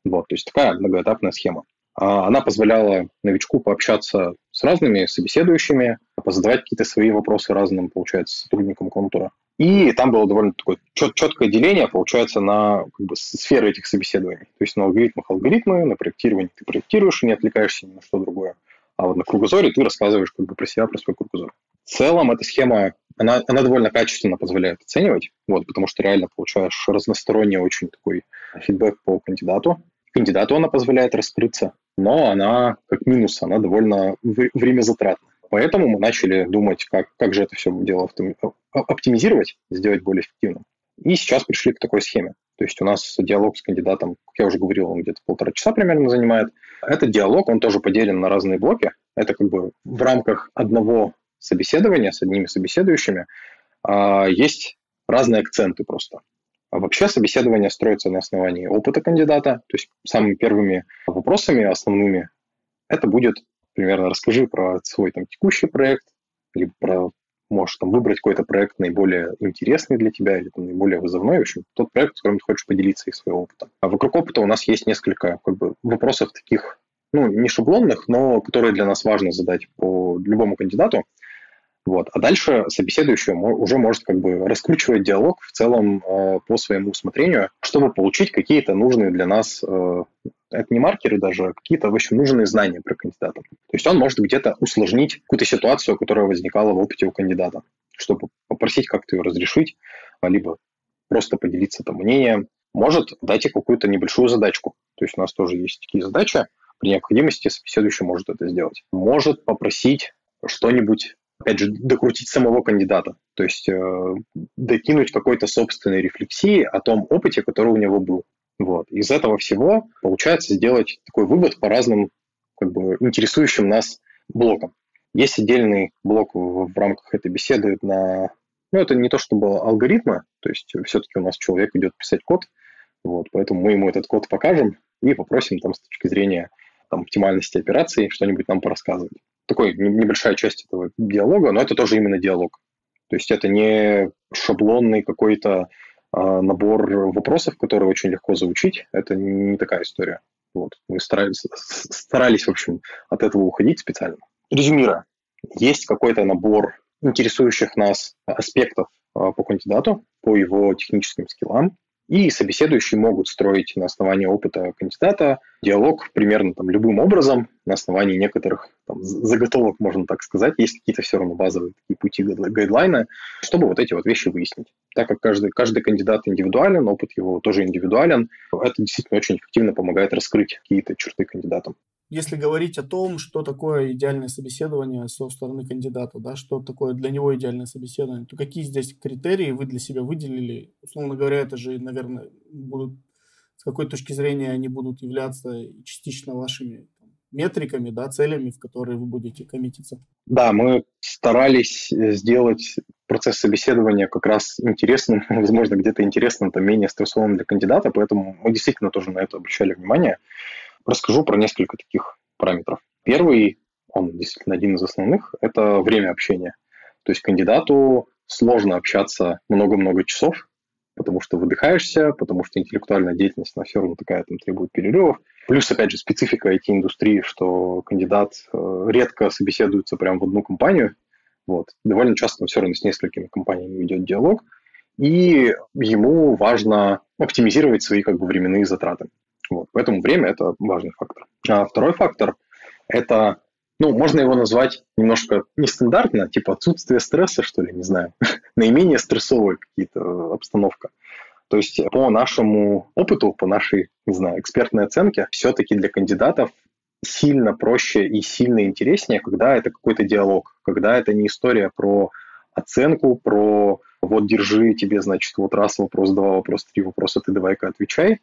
Вот, то есть такая многоэтапная схема. А она позволяла новичку пообщаться с разными собеседующими, позадавать какие-то свои вопросы разным, получается, сотрудникам контура. И там было довольно такое чет- четкое деление, получается, на как бы, сферы этих собеседований. То есть на алгоритмах алгоритмы, на проектировании ты проектируешь и не отвлекаешься ни на что другое. А вот на кругозоре ты рассказываешь как бы про себя, про свой кругозор. В целом эта схема, она, она довольно качественно позволяет оценивать, вот, потому что реально получаешь разносторонний очень такой фидбэк по кандидату. Кандидату она позволяет раскрыться, но она, как минус, она довольно время затратна. Поэтому мы начали думать, как, как же это все дело оптимизировать, сделать более эффективным. И сейчас пришли к такой схеме. То есть у нас диалог с кандидатом, как я уже говорил, он где-то полтора часа примерно занимает. Этот диалог, он тоже поделен на разные блоки. Это как бы в рамках одного собеседования с одними собеседующими а, есть разные акценты просто. А вообще собеседование строится на основании опыта кандидата, то есть самыми первыми вопросами основными это будет примерно расскажи про свой там текущий проект, либо про можешь там выбрать какой-то проект наиболее интересный для тебя или там, наиболее вызывной, в общем, тот проект, с которым ты хочешь поделиться из своего опыта. А вокруг опыта у нас есть несколько как бы, вопросов таких, ну, не шаблонных, но которые для нас важно задать по любому кандидату. Вот. А дальше собеседующий уже может как бы раскручивать диалог в целом э, по своему усмотрению, чтобы получить какие-то нужные для нас, э, это не маркеры даже, а какие-то, в общем, нужные знания про кандидата. То есть он может где-то усложнить какую-то ситуацию, которая возникала в опыте у кандидата, чтобы попросить как-то ее разрешить, а либо просто поделиться там мнением. Может дать какую-то небольшую задачку. То есть у нас тоже есть такие задачи, при необходимости собеседующий может это сделать. Может попросить что-нибудь опять же, докрутить самого кандидата, то есть э, докинуть какой-то собственной рефлексии о том опыте, который у него был. Вот. Из этого всего получается сделать такой вывод по разным как бы, интересующим нас блокам. Есть отдельный блок в, в рамках этой беседы на... Ну, это не то чтобы алгоритмы, то есть все-таки у нас человек идет писать код, вот, поэтому мы ему этот код покажем и попросим там с точки зрения там, оптимальности операций что-нибудь нам порассказывать такой небольшая часть этого диалога, но это тоже именно диалог. То есть это не шаблонный какой-то а, набор вопросов, которые очень легко заучить. Это не такая история. Вот. Мы старались, старались, в общем, от этого уходить специально. Резюмируя, есть какой-то набор интересующих нас аспектов а, по кандидату, по его техническим скиллам, и собеседующие могут строить на основании опыта кандидата диалог примерно там, любым образом, на основании некоторых там, заготовок, можно так сказать. Есть какие-то все равно базовые такие пути, гайдлайны, чтобы вот эти вот вещи выяснить. Так как каждый, каждый кандидат индивидуален, опыт его тоже индивидуален, это действительно очень эффективно помогает раскрыть какие-то черты кандидатам если говорить о том, что такое идеальное собеседование со стороны кандидата, да, что такое для него идеальное собеседование, то какие здесь критерии вы для себя выделили? Условно говоря, это же, наверное, будут с какой точки зрения они будут являться частично вашими метриками, да, целями, в которые вы будете коммититься? Да, мы старались э, сделать процесс собеседования как раз интересным, (laughs) возможно, где-то интересным, там, менее стрессовым для кандидата, поэтому мы действительно тоже на это обращали внимание. Расскажу про несколько таких параметров. Первый, он действительно один из основных, это время общения. То есть кандидату сложно общаться много-много часов, потому что выдыхаешься, потому что интеллектуальная деятельность, она все равно такая, там требует перерывов. Плюс, опять же, специфика IT-индустрии, что кандидат э, редко собеседуется прямо в одну компанию. Вот. Довольно часто он все равно с несколькими компаниями ведет диалог, и ему важно оптимизировать свои как бы, временные затраты. Вот. Поэтому время – это важный фактор. А второй фактор – это, ну, можно его назвать немножко нестандартно, типа отсутствие стресса, что ли, не знаю, (laughs) наименее стрессовая какие-то обстановка. То есть по нашему опыту, по нашей, не знаю, экспертной оценке, все-таки для кандидатов сильно проще и сильно интереснее, когда это какой-то диалог, когда это не история про оценку, про вот держи, тебе, значит, вот раз вопрос, два вопроса, три вопроса, ты давай-ка отвечай,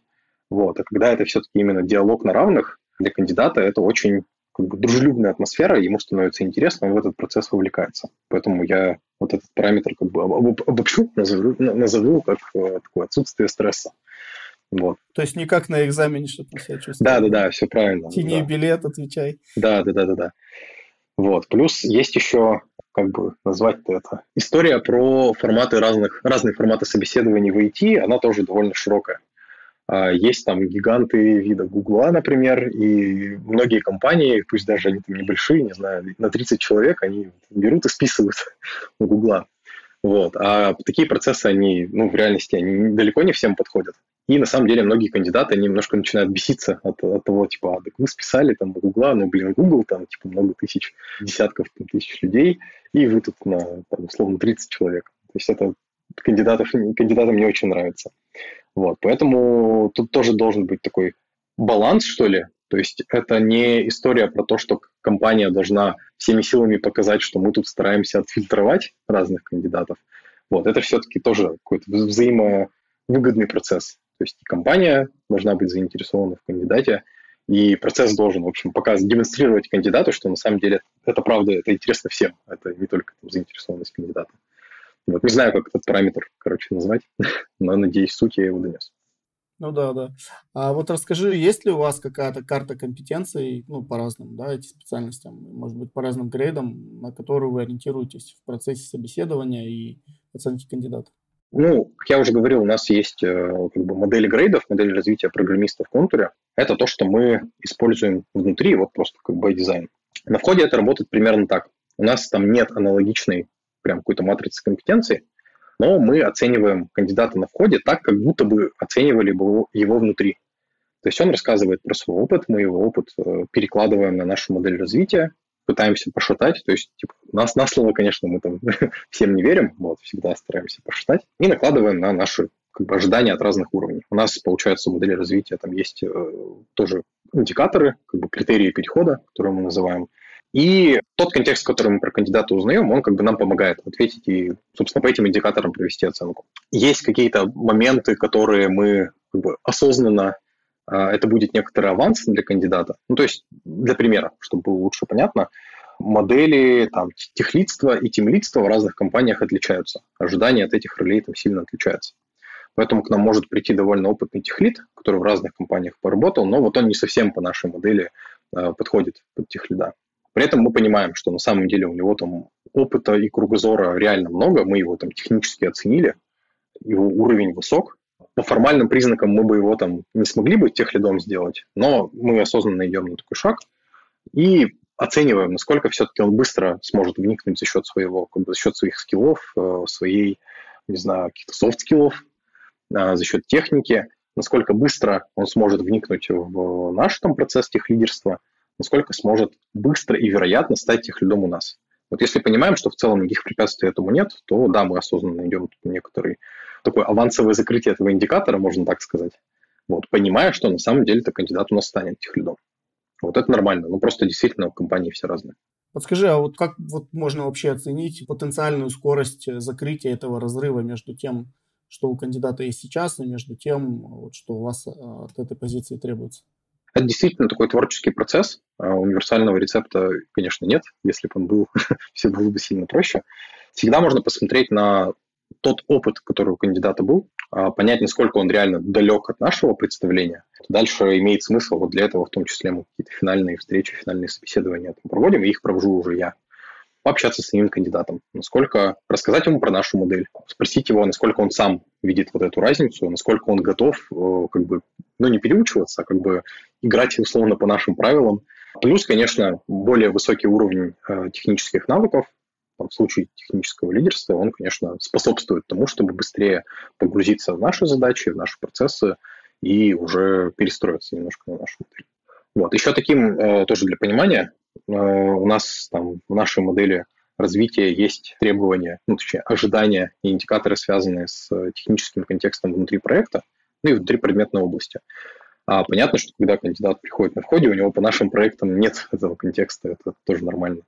вот. А когда это все-таки именно диалог на равных, для кандидата это очень как бы, дружелюбная атмосфера, ему становится интересно, он в этот процесс вовлекается. Поэтому я вот этот параметр как бы обобщу, назову, назову как э, такое отсутствие стресса. Вот. То есть не как на экзамене, что-то себя чувствуешь. Да, да, да, все правильно. Тяни да. билет, отвечай. Да, да, да, да, да. Вот. Плюс есть еще, как бы назвать-то это, история про форматы разных, разные форматы собеседований в IT, она тоже довольно широкая. А, есть там гиганты вида Гугла, например, и многие компании, пусть даже они там небольшие, не знаю, на 30 человек, они берут и списывают у Гугла. Вот. А такие процессы, они, ну, в реальности, они далеко не всем подходят. И на самом деле многие кандидаты, они немножко начинают беситься от, от того, типа, а, так вы списали там у Гугла, ну, блин, Google, там, типа, много тысяч, десятков там, тысяч людей, и вы тут на, там, условно, 30 человек. То есть это кандидатов, кандидатам не очень нравится. Вот, поэтому тут тоже должен быть такой баланс, что ли. То есть это не история про то, что компания должна всеми силами показать, что мы тут стараемся отфильтровать разных кандидатов. Вот, это все-таки тоже какой-то взаимовыгодный процесс. То есть компания должна быть заинтересована в кандидате, и процесс должен, в общем, показывать, демонстрировать кандидату, что на самом деле это правда, это интересно всем, это не только там, заинтересованность кандидата. Вот не знаю, как этот параметр, короче, назвать, (laughs) но, надеюсь, суть я его донес. Ну да, да. А вот расскажи, есть ли у вас какая-то карта компетенций, ну, по разным, да, этим специальностям, может быть, по разным грейдам, на которую вы ориентируетесь в процессе собеседования и оценки кандидата? Ну, как я уже говорил, у нас есть э, как бы модели грейдов, модели развития программиста в контуре. Это то, что мы используем внутри, вот просто как бы дизайн. На входе это работает примерно так. У нас там нет аналогичной прям какой-то матрицы компетенций, но мы оцениваем кандидата на входе так, как будто бы оценивали бы его внутри. То есть он рассказывает про свой опыт, мы его опыт э, перекладываем на нашу модель развития, пытаемся пошатать, то есть типа, нас на слово, конечно, мы там (laughs) всем не верим, вот, всегда стараемся пошатать, и накладываем на наши как бы, ожидания от разных уровней. У нас, получается, в модели развития там есть э, тоже индикаторы, как бы критерии перехода, которые мы называем, и тот контекст, который мы про кандидата узнаем, он как бы нам помогает ответить и, собственно, по этим индикаторам провести оценку. Есть какие-то моменты, которые мы как бы осознанно а, это будет некоторый аванс для кандидата. Ну, то есть, для примера, чтобы было лучше понятно, модели там, техлидства и тимлидства в разных компаниях отличаются. Ожидания от этих ролей там сильно отличаются. Поэтому к нам может прийти довольно опытный техлид, который в разных компаниях поработал, но вот он не совсем по нашей модели э, подходит под техлида. При этом мы понимаем, что на самом деле у него там опыта и кругозора реально много, мы его там технически оценили, его уровень высок. По формальным признакам мы бы его там не смогли бы тех лидом сделать, но мы осознанно идем на такой шаг и оцениваем, насколько все-таки он быстро сможет вникнуть за счет своего, как бы за счет своих скиллов, э, своей, не знаю, каких-то софт-скиллов, э, за счет техники, насколько быстро он сможет вникнуть в наш там процесс техлидерства, насколько сможет быстро и вероятно стать техлидом у нас. Вот если понимаем, что в целом никаких препятствий этому нет, то да, мы осознанно идем некоторый такое авансовое закрытие этого индикатора, можно так сказать. Вот, понимая, что на самом деле это кандидат у нас станет техлидом. Вот это нормально. Ну, просто действительно в компании все разные. Подскажи, а вот как вот можно вообще оценить потенциальную скорость закрытия этого разрыва между тем, что у кандидата есть сейчас, и между тем, вот, что у вас а, от этой позиции требуется? Это действительно такой творческий процесс. А, универсального рецепта, конечно, нет. Если бы он был, (laughs) все было бы сильно проще. Всегда можно посмотреть на тот опыт, который у кандидата был, а, понять, насколько он реально далек от нашего представления. Дальше имеет смысл, вот для этого в том числе мы какие-то финальные встречи, финальные собеседования проводим, и их провожу уже я пообщаться с самим кандидатом, насколько рассказать ему про нашу модель, спросить его, насколько он сам видит вот эту разницу, насколько он готов э, как бы, ну, не переучиваться, а как бы играть условно по нашим правилам. Плюс, конечно, более высокий уровень э, технических навыков, в случае технического лидерства, он, конечно, способствует тому, чтобы быстрее погрузиться в наши задачи, в наши процессы и уже перестроиться немножко на нашу модель. Вот. Еще таким, э, тоже для понимания, у нас там в нашей модели развития есть требования, ну, точнее, ожидания и индикаторы, связанные с э, техническим контекстом внутри проекта, ну и внутри предметной области. А понятно, что когда кандидат приходит на входе, у него по нашим проектам нет (laughs) этого контекста, это тоже нормально.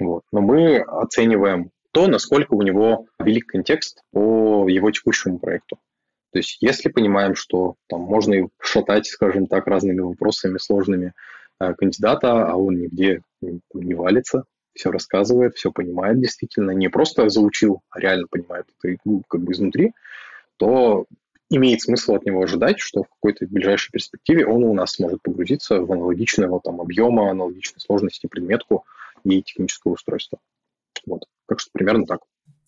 Вот. Но мы оцениваем то, насколько у него велик контекст по его текущему проекту. То есть если понимаем, что там можно и шатать, скажем так, разными вопросами сложными, Э, кандидата, а он нигде не валится, все рассказывает, все понимает действительно, не просто заучил, а реально понимает это ну, как бы изнутри, то имеет смысл от него ожидать, что в какой-то ближайшей перспективе он у нас сможет погрузиться в аналогичного там, объема, аналогичной сложности предметку и технического устройства. Вот. Так что примерно так.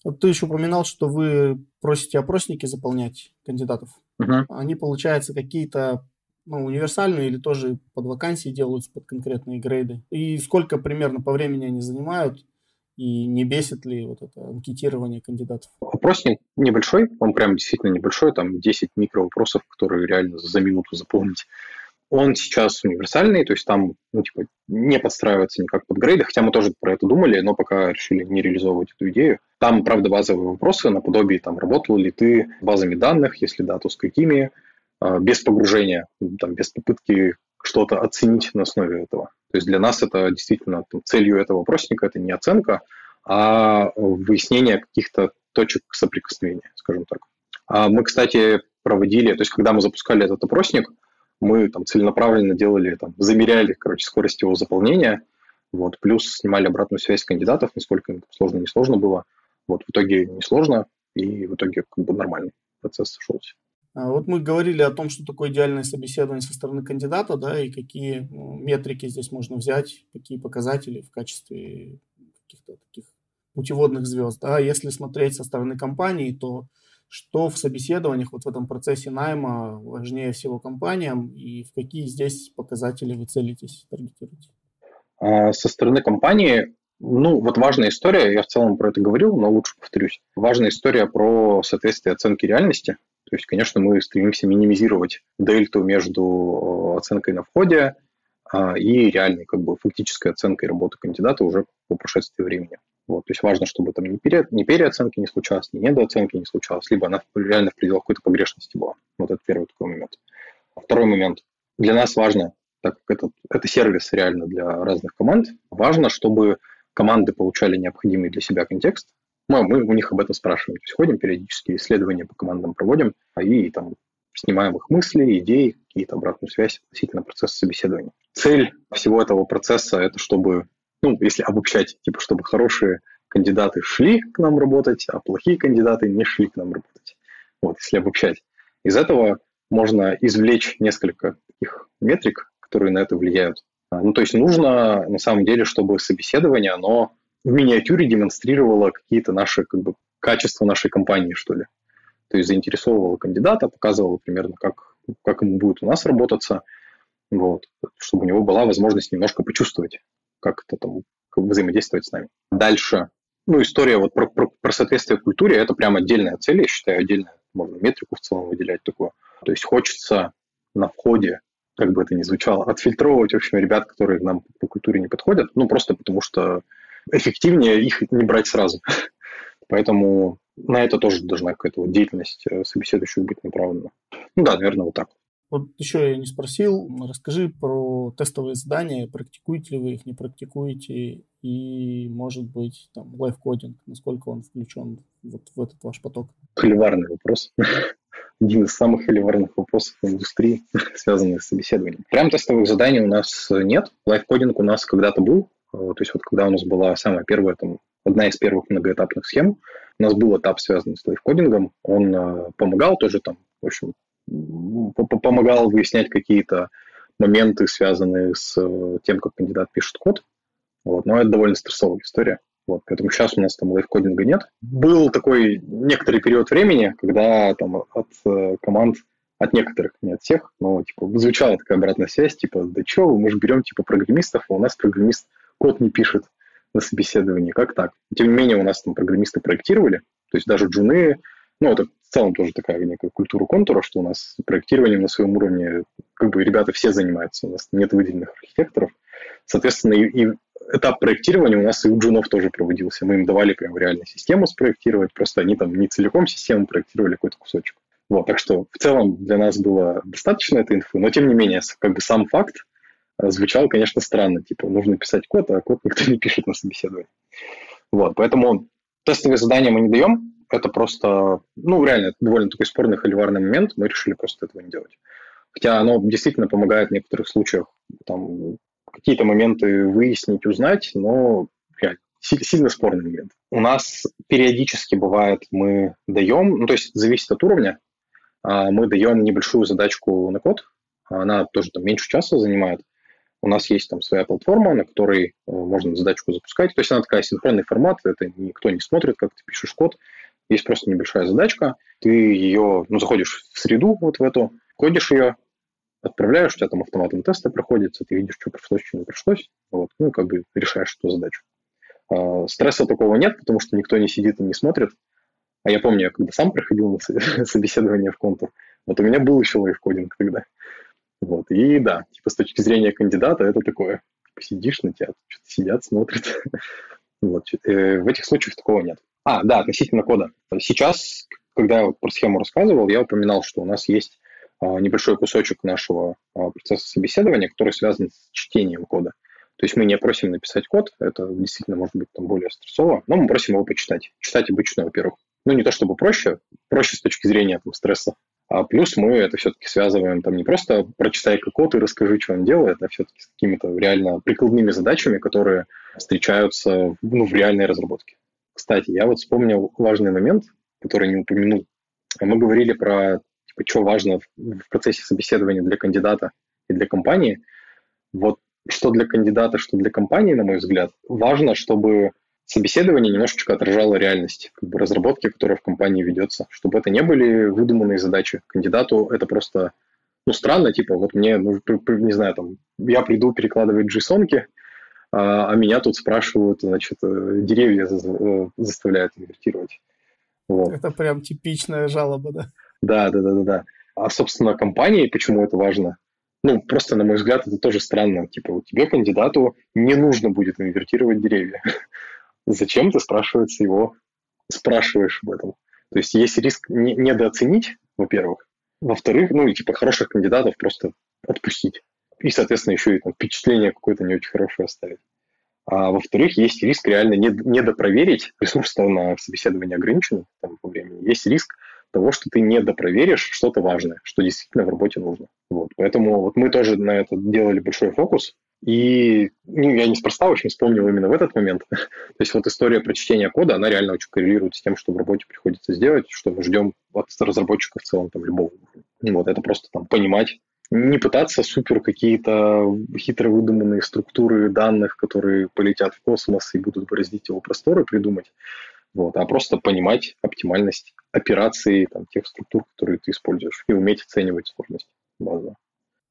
Вот ты еще упоминал, что вы просите опросники заполнять кандидатов. Угу. Они, получается, какие-то ну, универсальные или тоже под вакансии делаются под конкретные грейды? И сколько примерно по времени они занимают? И не бесит ли вот это анкетирование кандидатов? Опросник небольшой, он прям действительно небольшой, там 10 микровопросов, которые реально за минуту заполнить. Он сейчас универсальный, то есть там ну, типа, не подстраивается никак под грейды, хотя мы тоже про это думали, но пока решили не реализовывать эту идею. Там, правда, базовые вопросы наподобие, там, работал ли ты базами данных, если да, то с какими, без погружения, там, без попытки что-то оценить на основе этого. То есть для нас это действительно там, целью этого опросника это не оценка, а выяснение каких-то точек соприкосновения, скажем так. А мы, кстати, проводили, то есть когда мы запускали этот опросник, мы там целенаправленно делали, там, замеряли, короче, скорость его заполнения, вот, плюс снимали обратную связь кандидатов, насколько им сложно, не сложно было, Вот в итоге несложно, и в итоге как бы нормальный процесс сошелся. А вот мы говорили о том, что такое идеальное собеседование со стороны кандидата, да, и какие ну, метрики здесь можно взять, какие показатели в качестве каких-то таких путеводных звезд. Да. Если смотреть со стороны компании, то что в собеседованиях, вот в этом процессе найма важнее всего компаниям и в какие здесь показатели вы целитесь, таргетируете? А, со стороны компании, ну, вот важная история, я в целом про это говорил, но лучше повторюсь. Важная история про соответствие оценки реальности. То есть, конечно, мы стремимся минимизировать дельту между э, оценкой на входе а, и реальной, как бы, фактической оценкой работы кандидата уже по прошествии времени. Вот, то есть важно, чтобы там ни, пере, ни переоценки не случалось, ни недооценки не случалось, либо она реально в пределах какой-то погрешности была. Вот это первый такой момент. Второй момент. Для нас важно, так как это, это сервис реально для разных команд, важно, чтобы команды получали необходимый для себя контекст. Мы, мы у них об этом спрашиваем. То есть ходим периодически, исследования по командам проводим, и там снимаем их мысли, идеи, какие-то обратную связь относительно процесса собеседования. Цель всего этого процесса – это чтобы ну, если обобщать, типа, чтобы хорошие кандидаты шли к нам работать, а плохие кандидаты не шли к нам работать. Вот, если обобщать. Из этого можно извлечь несколько таких метрик, которые на это влияют. А, ну, то есть нужно, на самом деле, чтобы собеседование, оно в миниатюре демонстрировало какие-то наши, как бы, качества нашей компании, что ли. То есть заинтересовывало кандидата, показывало примерно, как, как ему будет у нас работаться, вот, чтобы у него была возможность немножко почувствовать, как это там как взаимодействовать с нами. Дальше, ну, история вот про, про, про соответствие культуре, это прям отдельная цель, я считаю, отдельная, можно метрику в целом выделять такую. То есть хочется на входе, как бы это ни звучало, отфильтровывать, в общем, ребят, которые нам по культуре не подходят, ну, просто потому что эффективнее их не брать сразу. Поэтому на это тоже должна какая-то вот деятельность э, собеседующих быть направлена. Ну да, наверное, вот так. Вот еще я не спросил, расскажи про тестовые задания, практикуете ли вы их, не практикуете, и, может быть, там, live coding, насколько он включен вот в этот ваш поток? Холиварный вопрос. (laughs) Один из самых холиварных вопросов в индустрии, (laughs) связанных с собеседованием. Прям тестовых заданий у нас нет. Live coding у нас когда-то был, то есть вот когда у нас была самая первая, там, одна из первых многоэтапных схем, у нас был этап, связанный с лайфкодингом, он э, помогал тоже там, в общем, помогал выяснять какие-то моменты, связанные с э, тем, как кандидат пишет код. Вот. Но это довольно стрессовая история. Вот, поэтому сейчас у нас там лайфкодинга нет. Был такой некоторый период времени, когда там от э, команд, от некоторых, не от всех, но типа звучала такая обратная связь, типа, да что, мы же берем типа программистов, а у нас программист код не пишет на собеседовании, как так? Тем не менее, у нас там программисты проектировали, то есть даже джуны, ну, это в целом тоже такая некая культура контура, что у нас проектированием на своем уровне, как бы ребята все занимаются, у нас нет выделенных архитекторов. Соответственно, и, и этап проектирования у нас и у джунов тоже проводился. Мы им давали прям реально систему спроектировать, просто они там не целиком систему проектировали, какой-то кусочек. Вот, так что в целом для нас было достаточно этой инфы, но тем не менее, как бы сам факт э, звучал, конечно, странно. Типа, нужно писать код, а код никто не пишет на собеседовании. Вот, поэтому тестовые задания мы не даем, это просто, ну, реально, довольно такой спорный холиварный момент, мы решили просто этого не делать. Хотя оно действительно помогает в некоторых случаях там, какие-то моменты выяснить, узнать, но реально, сильно спорный момент. У нас периодически бывает, мы даем, ну, то есть зависит от уровня, а, мы даем небольшую задачку на код, она тоже там меньше часа занимает. У нас есть там своя платформа, на которой э, можно задачку запускать. То есть она такая синхронный формат, это никто не смотрит, как ты пишешь код. Есть просто небольшая задачка, ты ее, ну, заходишь в среду вот в эту, кодишь ее, отправляешь, у тебя там автоматом тесты проходятся, ты видишь, что пришлось, что не пришлось, вот, ну, как бы решаешь эту задачу. А, стресса такого нет, потому что никто не сидит и не смотрит. А я помню, я когда сам проходил на (laughs) собеседование в контур, вот у меня был еще лайфкодинг тогда. Вот, и да, типа с точки зрения кандидата это такое, типа сидишь на тебя, что-то сидят, смотрят. (laughs) вот, э, в этих случаях такого нет. А, да, относительно кода. Сейчас, когда я про схему рассказывал, я упоминал, что у нас есть а, небольшой кусочек нашего а, процесса собеседования, который связан с чтением кода. То есть мы не просим написать код, это действительно может быть там более стрессово, но мы просим его почитать. Читать обычно, во-первых. Ну, не то чтобы проще, проще с точки зрения там, стресса. А плюс мы это все-таки связываем там не просто прочитай код и расскажи, что он делает, а все-таки с какими-то реально прикладными задачами, которые встречаются ну, в реальной разработке Кстати, я вот вспомнил важный момент, который не упомянул. Мы говорили про, типа, что важно в процессе собеседования для кандидата и для компании. Вот что для кандидата, что для компании, на мой взгляд, важно, чтобы собеседование немножечко отражало реальность как бы, разработки, которая в компании ведется, чтобы это не были выдуманные задачи. Кандидату это просто ну, странно, типа, вот мне, ну, не знаю, там, я приду перекладывать джейсонки, а, а меня тут спрашивают, значит, э, деревья э, заставляют инвертировать. Вот. Это прям типичная жалоба, да? Да, да, да, да, да. А, собственно, компании, почему это важно? Ну, просто, на мой взгляд, это тоже странно. Типа, у тебя кандидату не нужно будет инвертировать деревья. Зачем ты, спрашивается, его спрашиваешь об этом? То есть есть риск недооценить, во-первых. Во-вторых, ну, и типа хороших кандидатов просто отпустить и, соответственно, еще и там, впечатление какое-то не очень хорошее оставить. А во-вторых, есть риск реально не, недопроверить, ресурс на собеседование ограничен там, по времени, есть риск того, что ты недопроверишь что-то важное, что действительно в работе нужно. Вот. Поэтому вот мы тоже на это делали большой фокус, и ну, я неспроста очень вспомнил именно в этот момент. (laughs) То есть вот история про чтение кода, она реально очень коррелирует с тем, что в работе приходится сделать, что мы ждем от разработчиков в целом там любого уровня. Вот это просто там понимать, не пытаться супер какие-то хитро выдуманные структуры данных, которые полетят в космос и будут бороздить его просторы, придумать, вот, а просто понимать оптимальность операции там, тех структур, которые ты используешь, и уметь оценивать сложность базовую.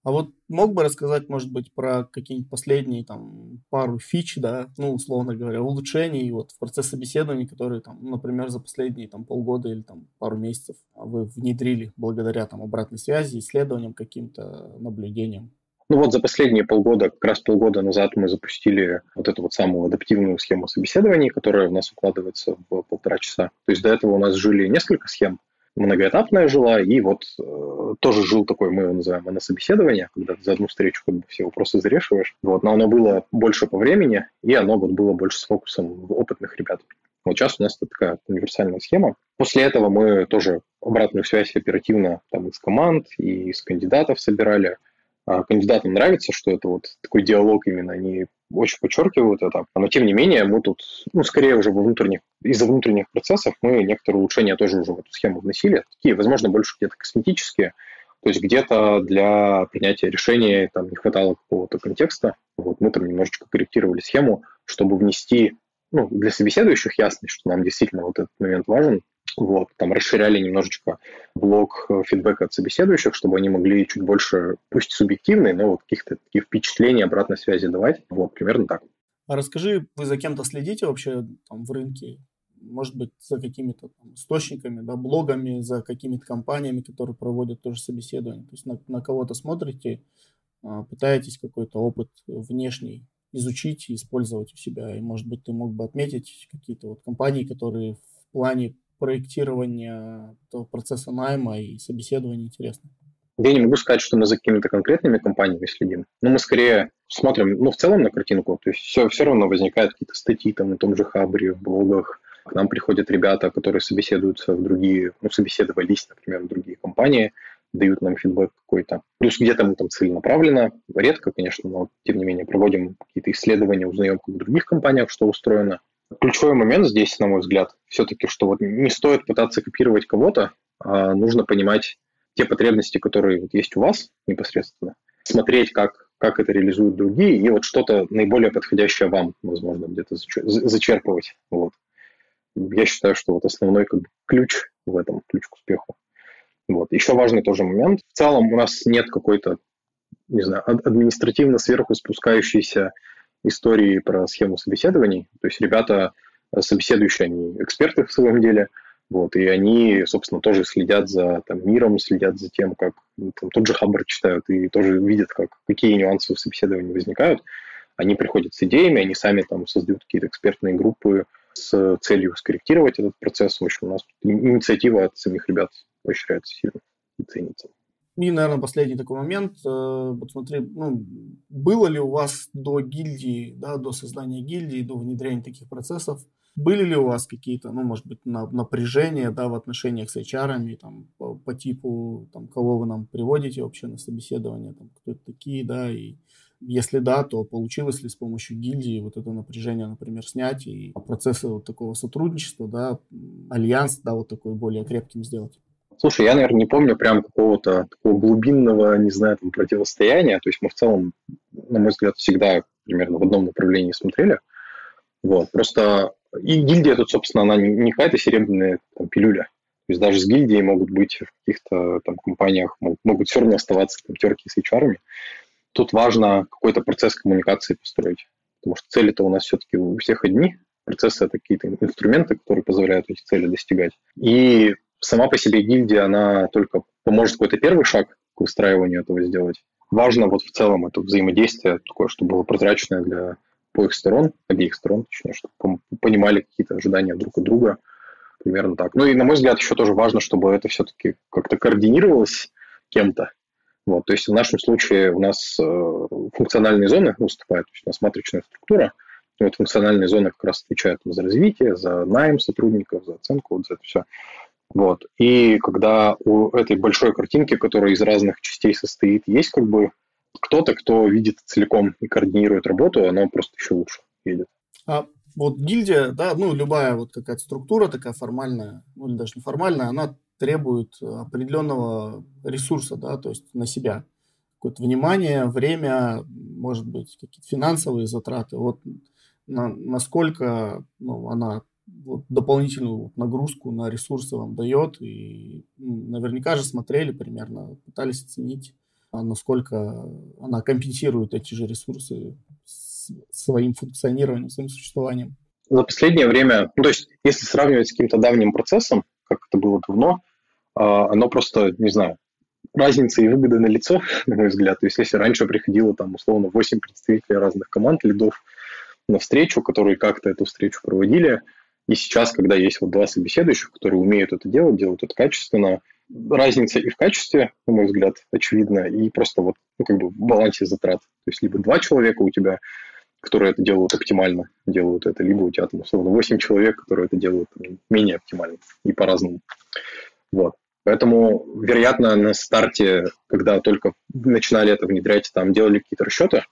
А вот мог бы рассказать, может быть, про какие-нибудь последние там пару фич, да, ну, условно говоря, улучшений вот в процессе собеседования, которые там, например, за последние там полгода или там пару месяцев вы внедрили благодаря там обратной связи, исследованиям, каким-то наблюдениям? Ну вот за последние полгода, как раз полгода назад мы запустили вот эту вот самую адаптивную схему собеседований, которая у нас укладывается в полтора часа. То есть до этого у нас жили несколько схем, многоэтапная жила, и вот э, тоже жил такой, мы его называем, на собеседование, когда за одну встречу как бы все вопросы зарешиваешь. Вот, но оно было больше по времени, и оно вот было больше с фокусом в опытных ребят. Вот сейчас у нас это такая универсальная схема. После этого мы тоже обратную связь оперативно там из команд и из кандидатов собирали. А кандидатам нравится, что это вот такой диалог именно, они очень подчеркивают это. Но тем не менее, мы тут, ну, скорее уже во внутренних, из-за внутренних процессов мы некоторые улучшения тоже уже в эту схему вносили. Такие, возможно, больше где-то косметические. То есть где-то для принятия решения там не хватало какого-то контекста. Вот мы там немножечко корректировали схему, чтобы внести ну, для собеседующих ясность, что нам действительно вот этот момент важен, вот, там расширяли немножечко блок э, фидбэка от собеседующих, чтобы они могли чуть больше, пусть субъективные, но вот каких-то таких впечатлений, обратной связи давать. Вот, примерно так. А расскажи, вы за кем-то следите вообще там в рынке? Может быть, за какими-то там, источниками, да, блогами, за какими-то компаниями, которые проводят тоже собеседование? То есть на, на кого-то смотрите, а, пытаетесь какой-то опыт внешний изучить и использовать у себя. И, может быть, ты мог бы отметить какие-то вот компании, которые в плане проектирования этого процесса найма и собеседования интересно? Я не могу сказать, что мы за какими-то конкретными компаниями следим, но мы скорее смотрим, ну, в целом на картинку, то есть все, все равно возникают какие-то статьи там на том же Хабре, в блогах, к нам приходят ребята, которые собеседуются в другие, ну, собеседовались, например, в другие компании, дают нам фидбэк какой-то. Плюс где-то мы там целенаправленно, редко, конечно, но тем не менее проводим какие-то исследования, узнаем, как в других компаниях что устроено. Ключевой момент здесь, на мой взгляд, все-таки, что вот не стоит пытаться копировать кого-то, а нужно понимать те потребности, которые вот есть у вас непосредственно, смотреть, как, как это реализуют другие, и вот что-то наиболее подходящее вам, возможно, где-то зачерпывать. Вот. Я считаю, что вот основной как бы, ключ в этом, ключ к успеху. Вот. Еще важный тоже момент. В целом у нас нет какой-то, не знаю, административно сверху спускающейся истории про схему собеседований. То есть ребята э, собеседующие, они эксперты в своем деле, вот, и они, собственно, тоже следят за там, миром, следят за тем, как ну, там, тот же Хаббар читают и тоже видят, как, какие нюансы в собеседовании возникают. Они приходят с идеями, они сами там создают какие-то экспертные группы с целью скорректировать этот процесс. В общем, у нас инициатива от самих ребят поощряется сильно и ценится. И, наверное, последний такой момент. Э, вот смотри, ну, было ли у вас до гильдии, да, до создания гильдии, до внедрения таких процессов, были ли у вас какие-то, ну, может быть, напряжения, да, в отношениях с HR, там, по, по типу, там, кого вы нам приводите вообще на собеседование, там, кто это такие, да, и Если да, то получилось ли с помощью гильдии вот это напряжение, например, снять и процессы вот такого сотрудничества, да, альянс, да, вот такой более крепким сделать? Слушай, я, наверное, не помню прям какого-то такого глубинного, не знаю, там, противостояния. То есть мы в целом, на мой взгляд, всегда примерно в одном направлении смотрели. Вот. Просто и гильдия тут, собственно, она не, какая-то серебряная там, пилюля. То есть даже с гильдией могут быть в каких-то там компаниях, могут, могут все равно оставаться там, терки с HR. -ами. Тут важно какой-то процесс коммуникации построить. Потому что цели-то у нас все-таки у всех одни. Процессы – это какие-то инструменты, которые позволяют эти цели достигать. И сама по себе гильдия, она только поможет какой-то первый шаг к выстраиванию этого сделать. Важно вот в целом это взаимодействие такое, чтобы было прозрачное для обоих сторон, обеих сторон, точнее, чтобы понимали какие-то ожидания друг от друга, примерно так. Ну и, на мой взгляд, еще тоже важно, чтобы это все-таки как-то координировалось кем-то. Вот, то есть в нашем случае у нас э, функциональные зоны выступают, то есть у нас матричная структура, и вот функциональные зоны как раз отвечают за развитие, за найм сотрудников, за оценку, вот за это все. Вот. И когда у этой большой картинки, которая из разных частей состоит, есть как бы кто-то, кто видит целиком и координирует работу, оно просто еще лучше видит. А вот гильдия, да, ну, любая вот какая-то структура такая формальная, ну, или даже неформальная, она требует определенного ресурса, да, то есть на себя. Какое-то внимание, время, может быть, какие-то финансовые затраты. Вот на, насколько ну, она вот, дополнительную нагрузку на ресурсы вам дает. И ну, наверняка же смотрели примерно, пытались оценить, а насколько она компенсирует эти же ресурсы своим функционированием, своим существованием. За последнее время, ну, то есть если сравнивать с каким-то давним процессом, как это было давно, а, оно просто, не знаю, разница и выгода на лицо, (laughs) на мой взгляд. То есть если раньше приходило там условно 8 представителей разных команд, лидов на встречу, которые как-то эту встречу проводили, и сейчас, когда есть вот два собеседующих, которые умеют это делать, делают это качественно, разница и в качестве, на мой взгляд, очевидна, и просто вот ну, как бы в балансе затрат. То есть либо два человека у тебя, которые это делают оптимально, делают это, либо у тебя там условно 8 человек, которые это делают там, менее оптимально и по-разному. Вот. Поэтому, вероятно, на старте, когда только начинали это внедрять, там делали какие-то расчеты.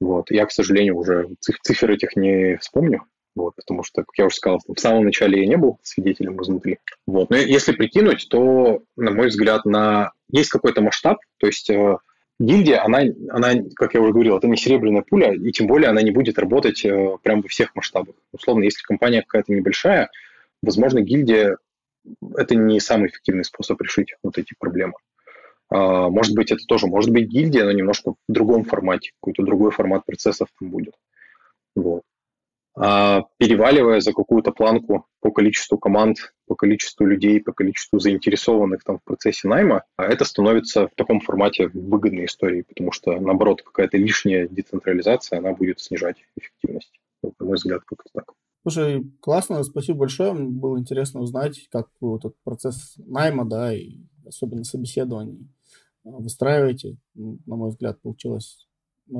Вот. Я, к сожалению, уже цифр этих не вспомню. Вот, потому что, как я уже сказал, в самом начале я не был свидетелем изнутри. Вот. Но если прикинуть, то, на мой взгляд, на... есть какой-то масштаб, то есть э, гильдия, она, она, как я уже говорил, это не серебряная пуля, и тем более она не будет работать э, прямо во всех масштабах. Условно, если компания какая-то небольшая, возможно, гильдия – это не самый эффективный способ решить вот эти проблемы. А, может быть, это тоже может быть гильдия, но немножко в другом формате, какой-то другой формат процессов там будет. Вот. А, переваливая за какую-то планку по количеству команд, по количеству людей, по количеству заинтересованных там в процессе найма, а это становится в таком формате выгодной историей, потому что, наоборот, какая-то лишняя децентрализация, она будет снижать эффективность. Вот, на мой взгляд, как-то так. Слушай, классно, спасибо большое. Было интересно узнать, как вы этот процесс найма, да, и особенно собеседований выстраиваете. На мой взгляд, получилось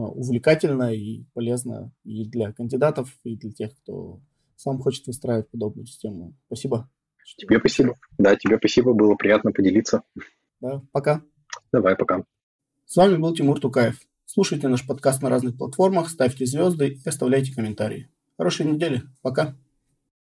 увлекательно и полезно и для кандидатов, и для тех, кто сам хочет выстраивать подобную систему. Спасибо. Тебе спасибо. Да, тебе спасибо, было приятно поделиться. Да, пока. Давай, пока. С вами был Тимур Тукаев. Слушайте наш подкаст на разных платформах, ставьте звезды и оставляйте комментарии. Хорошей недели. Пока.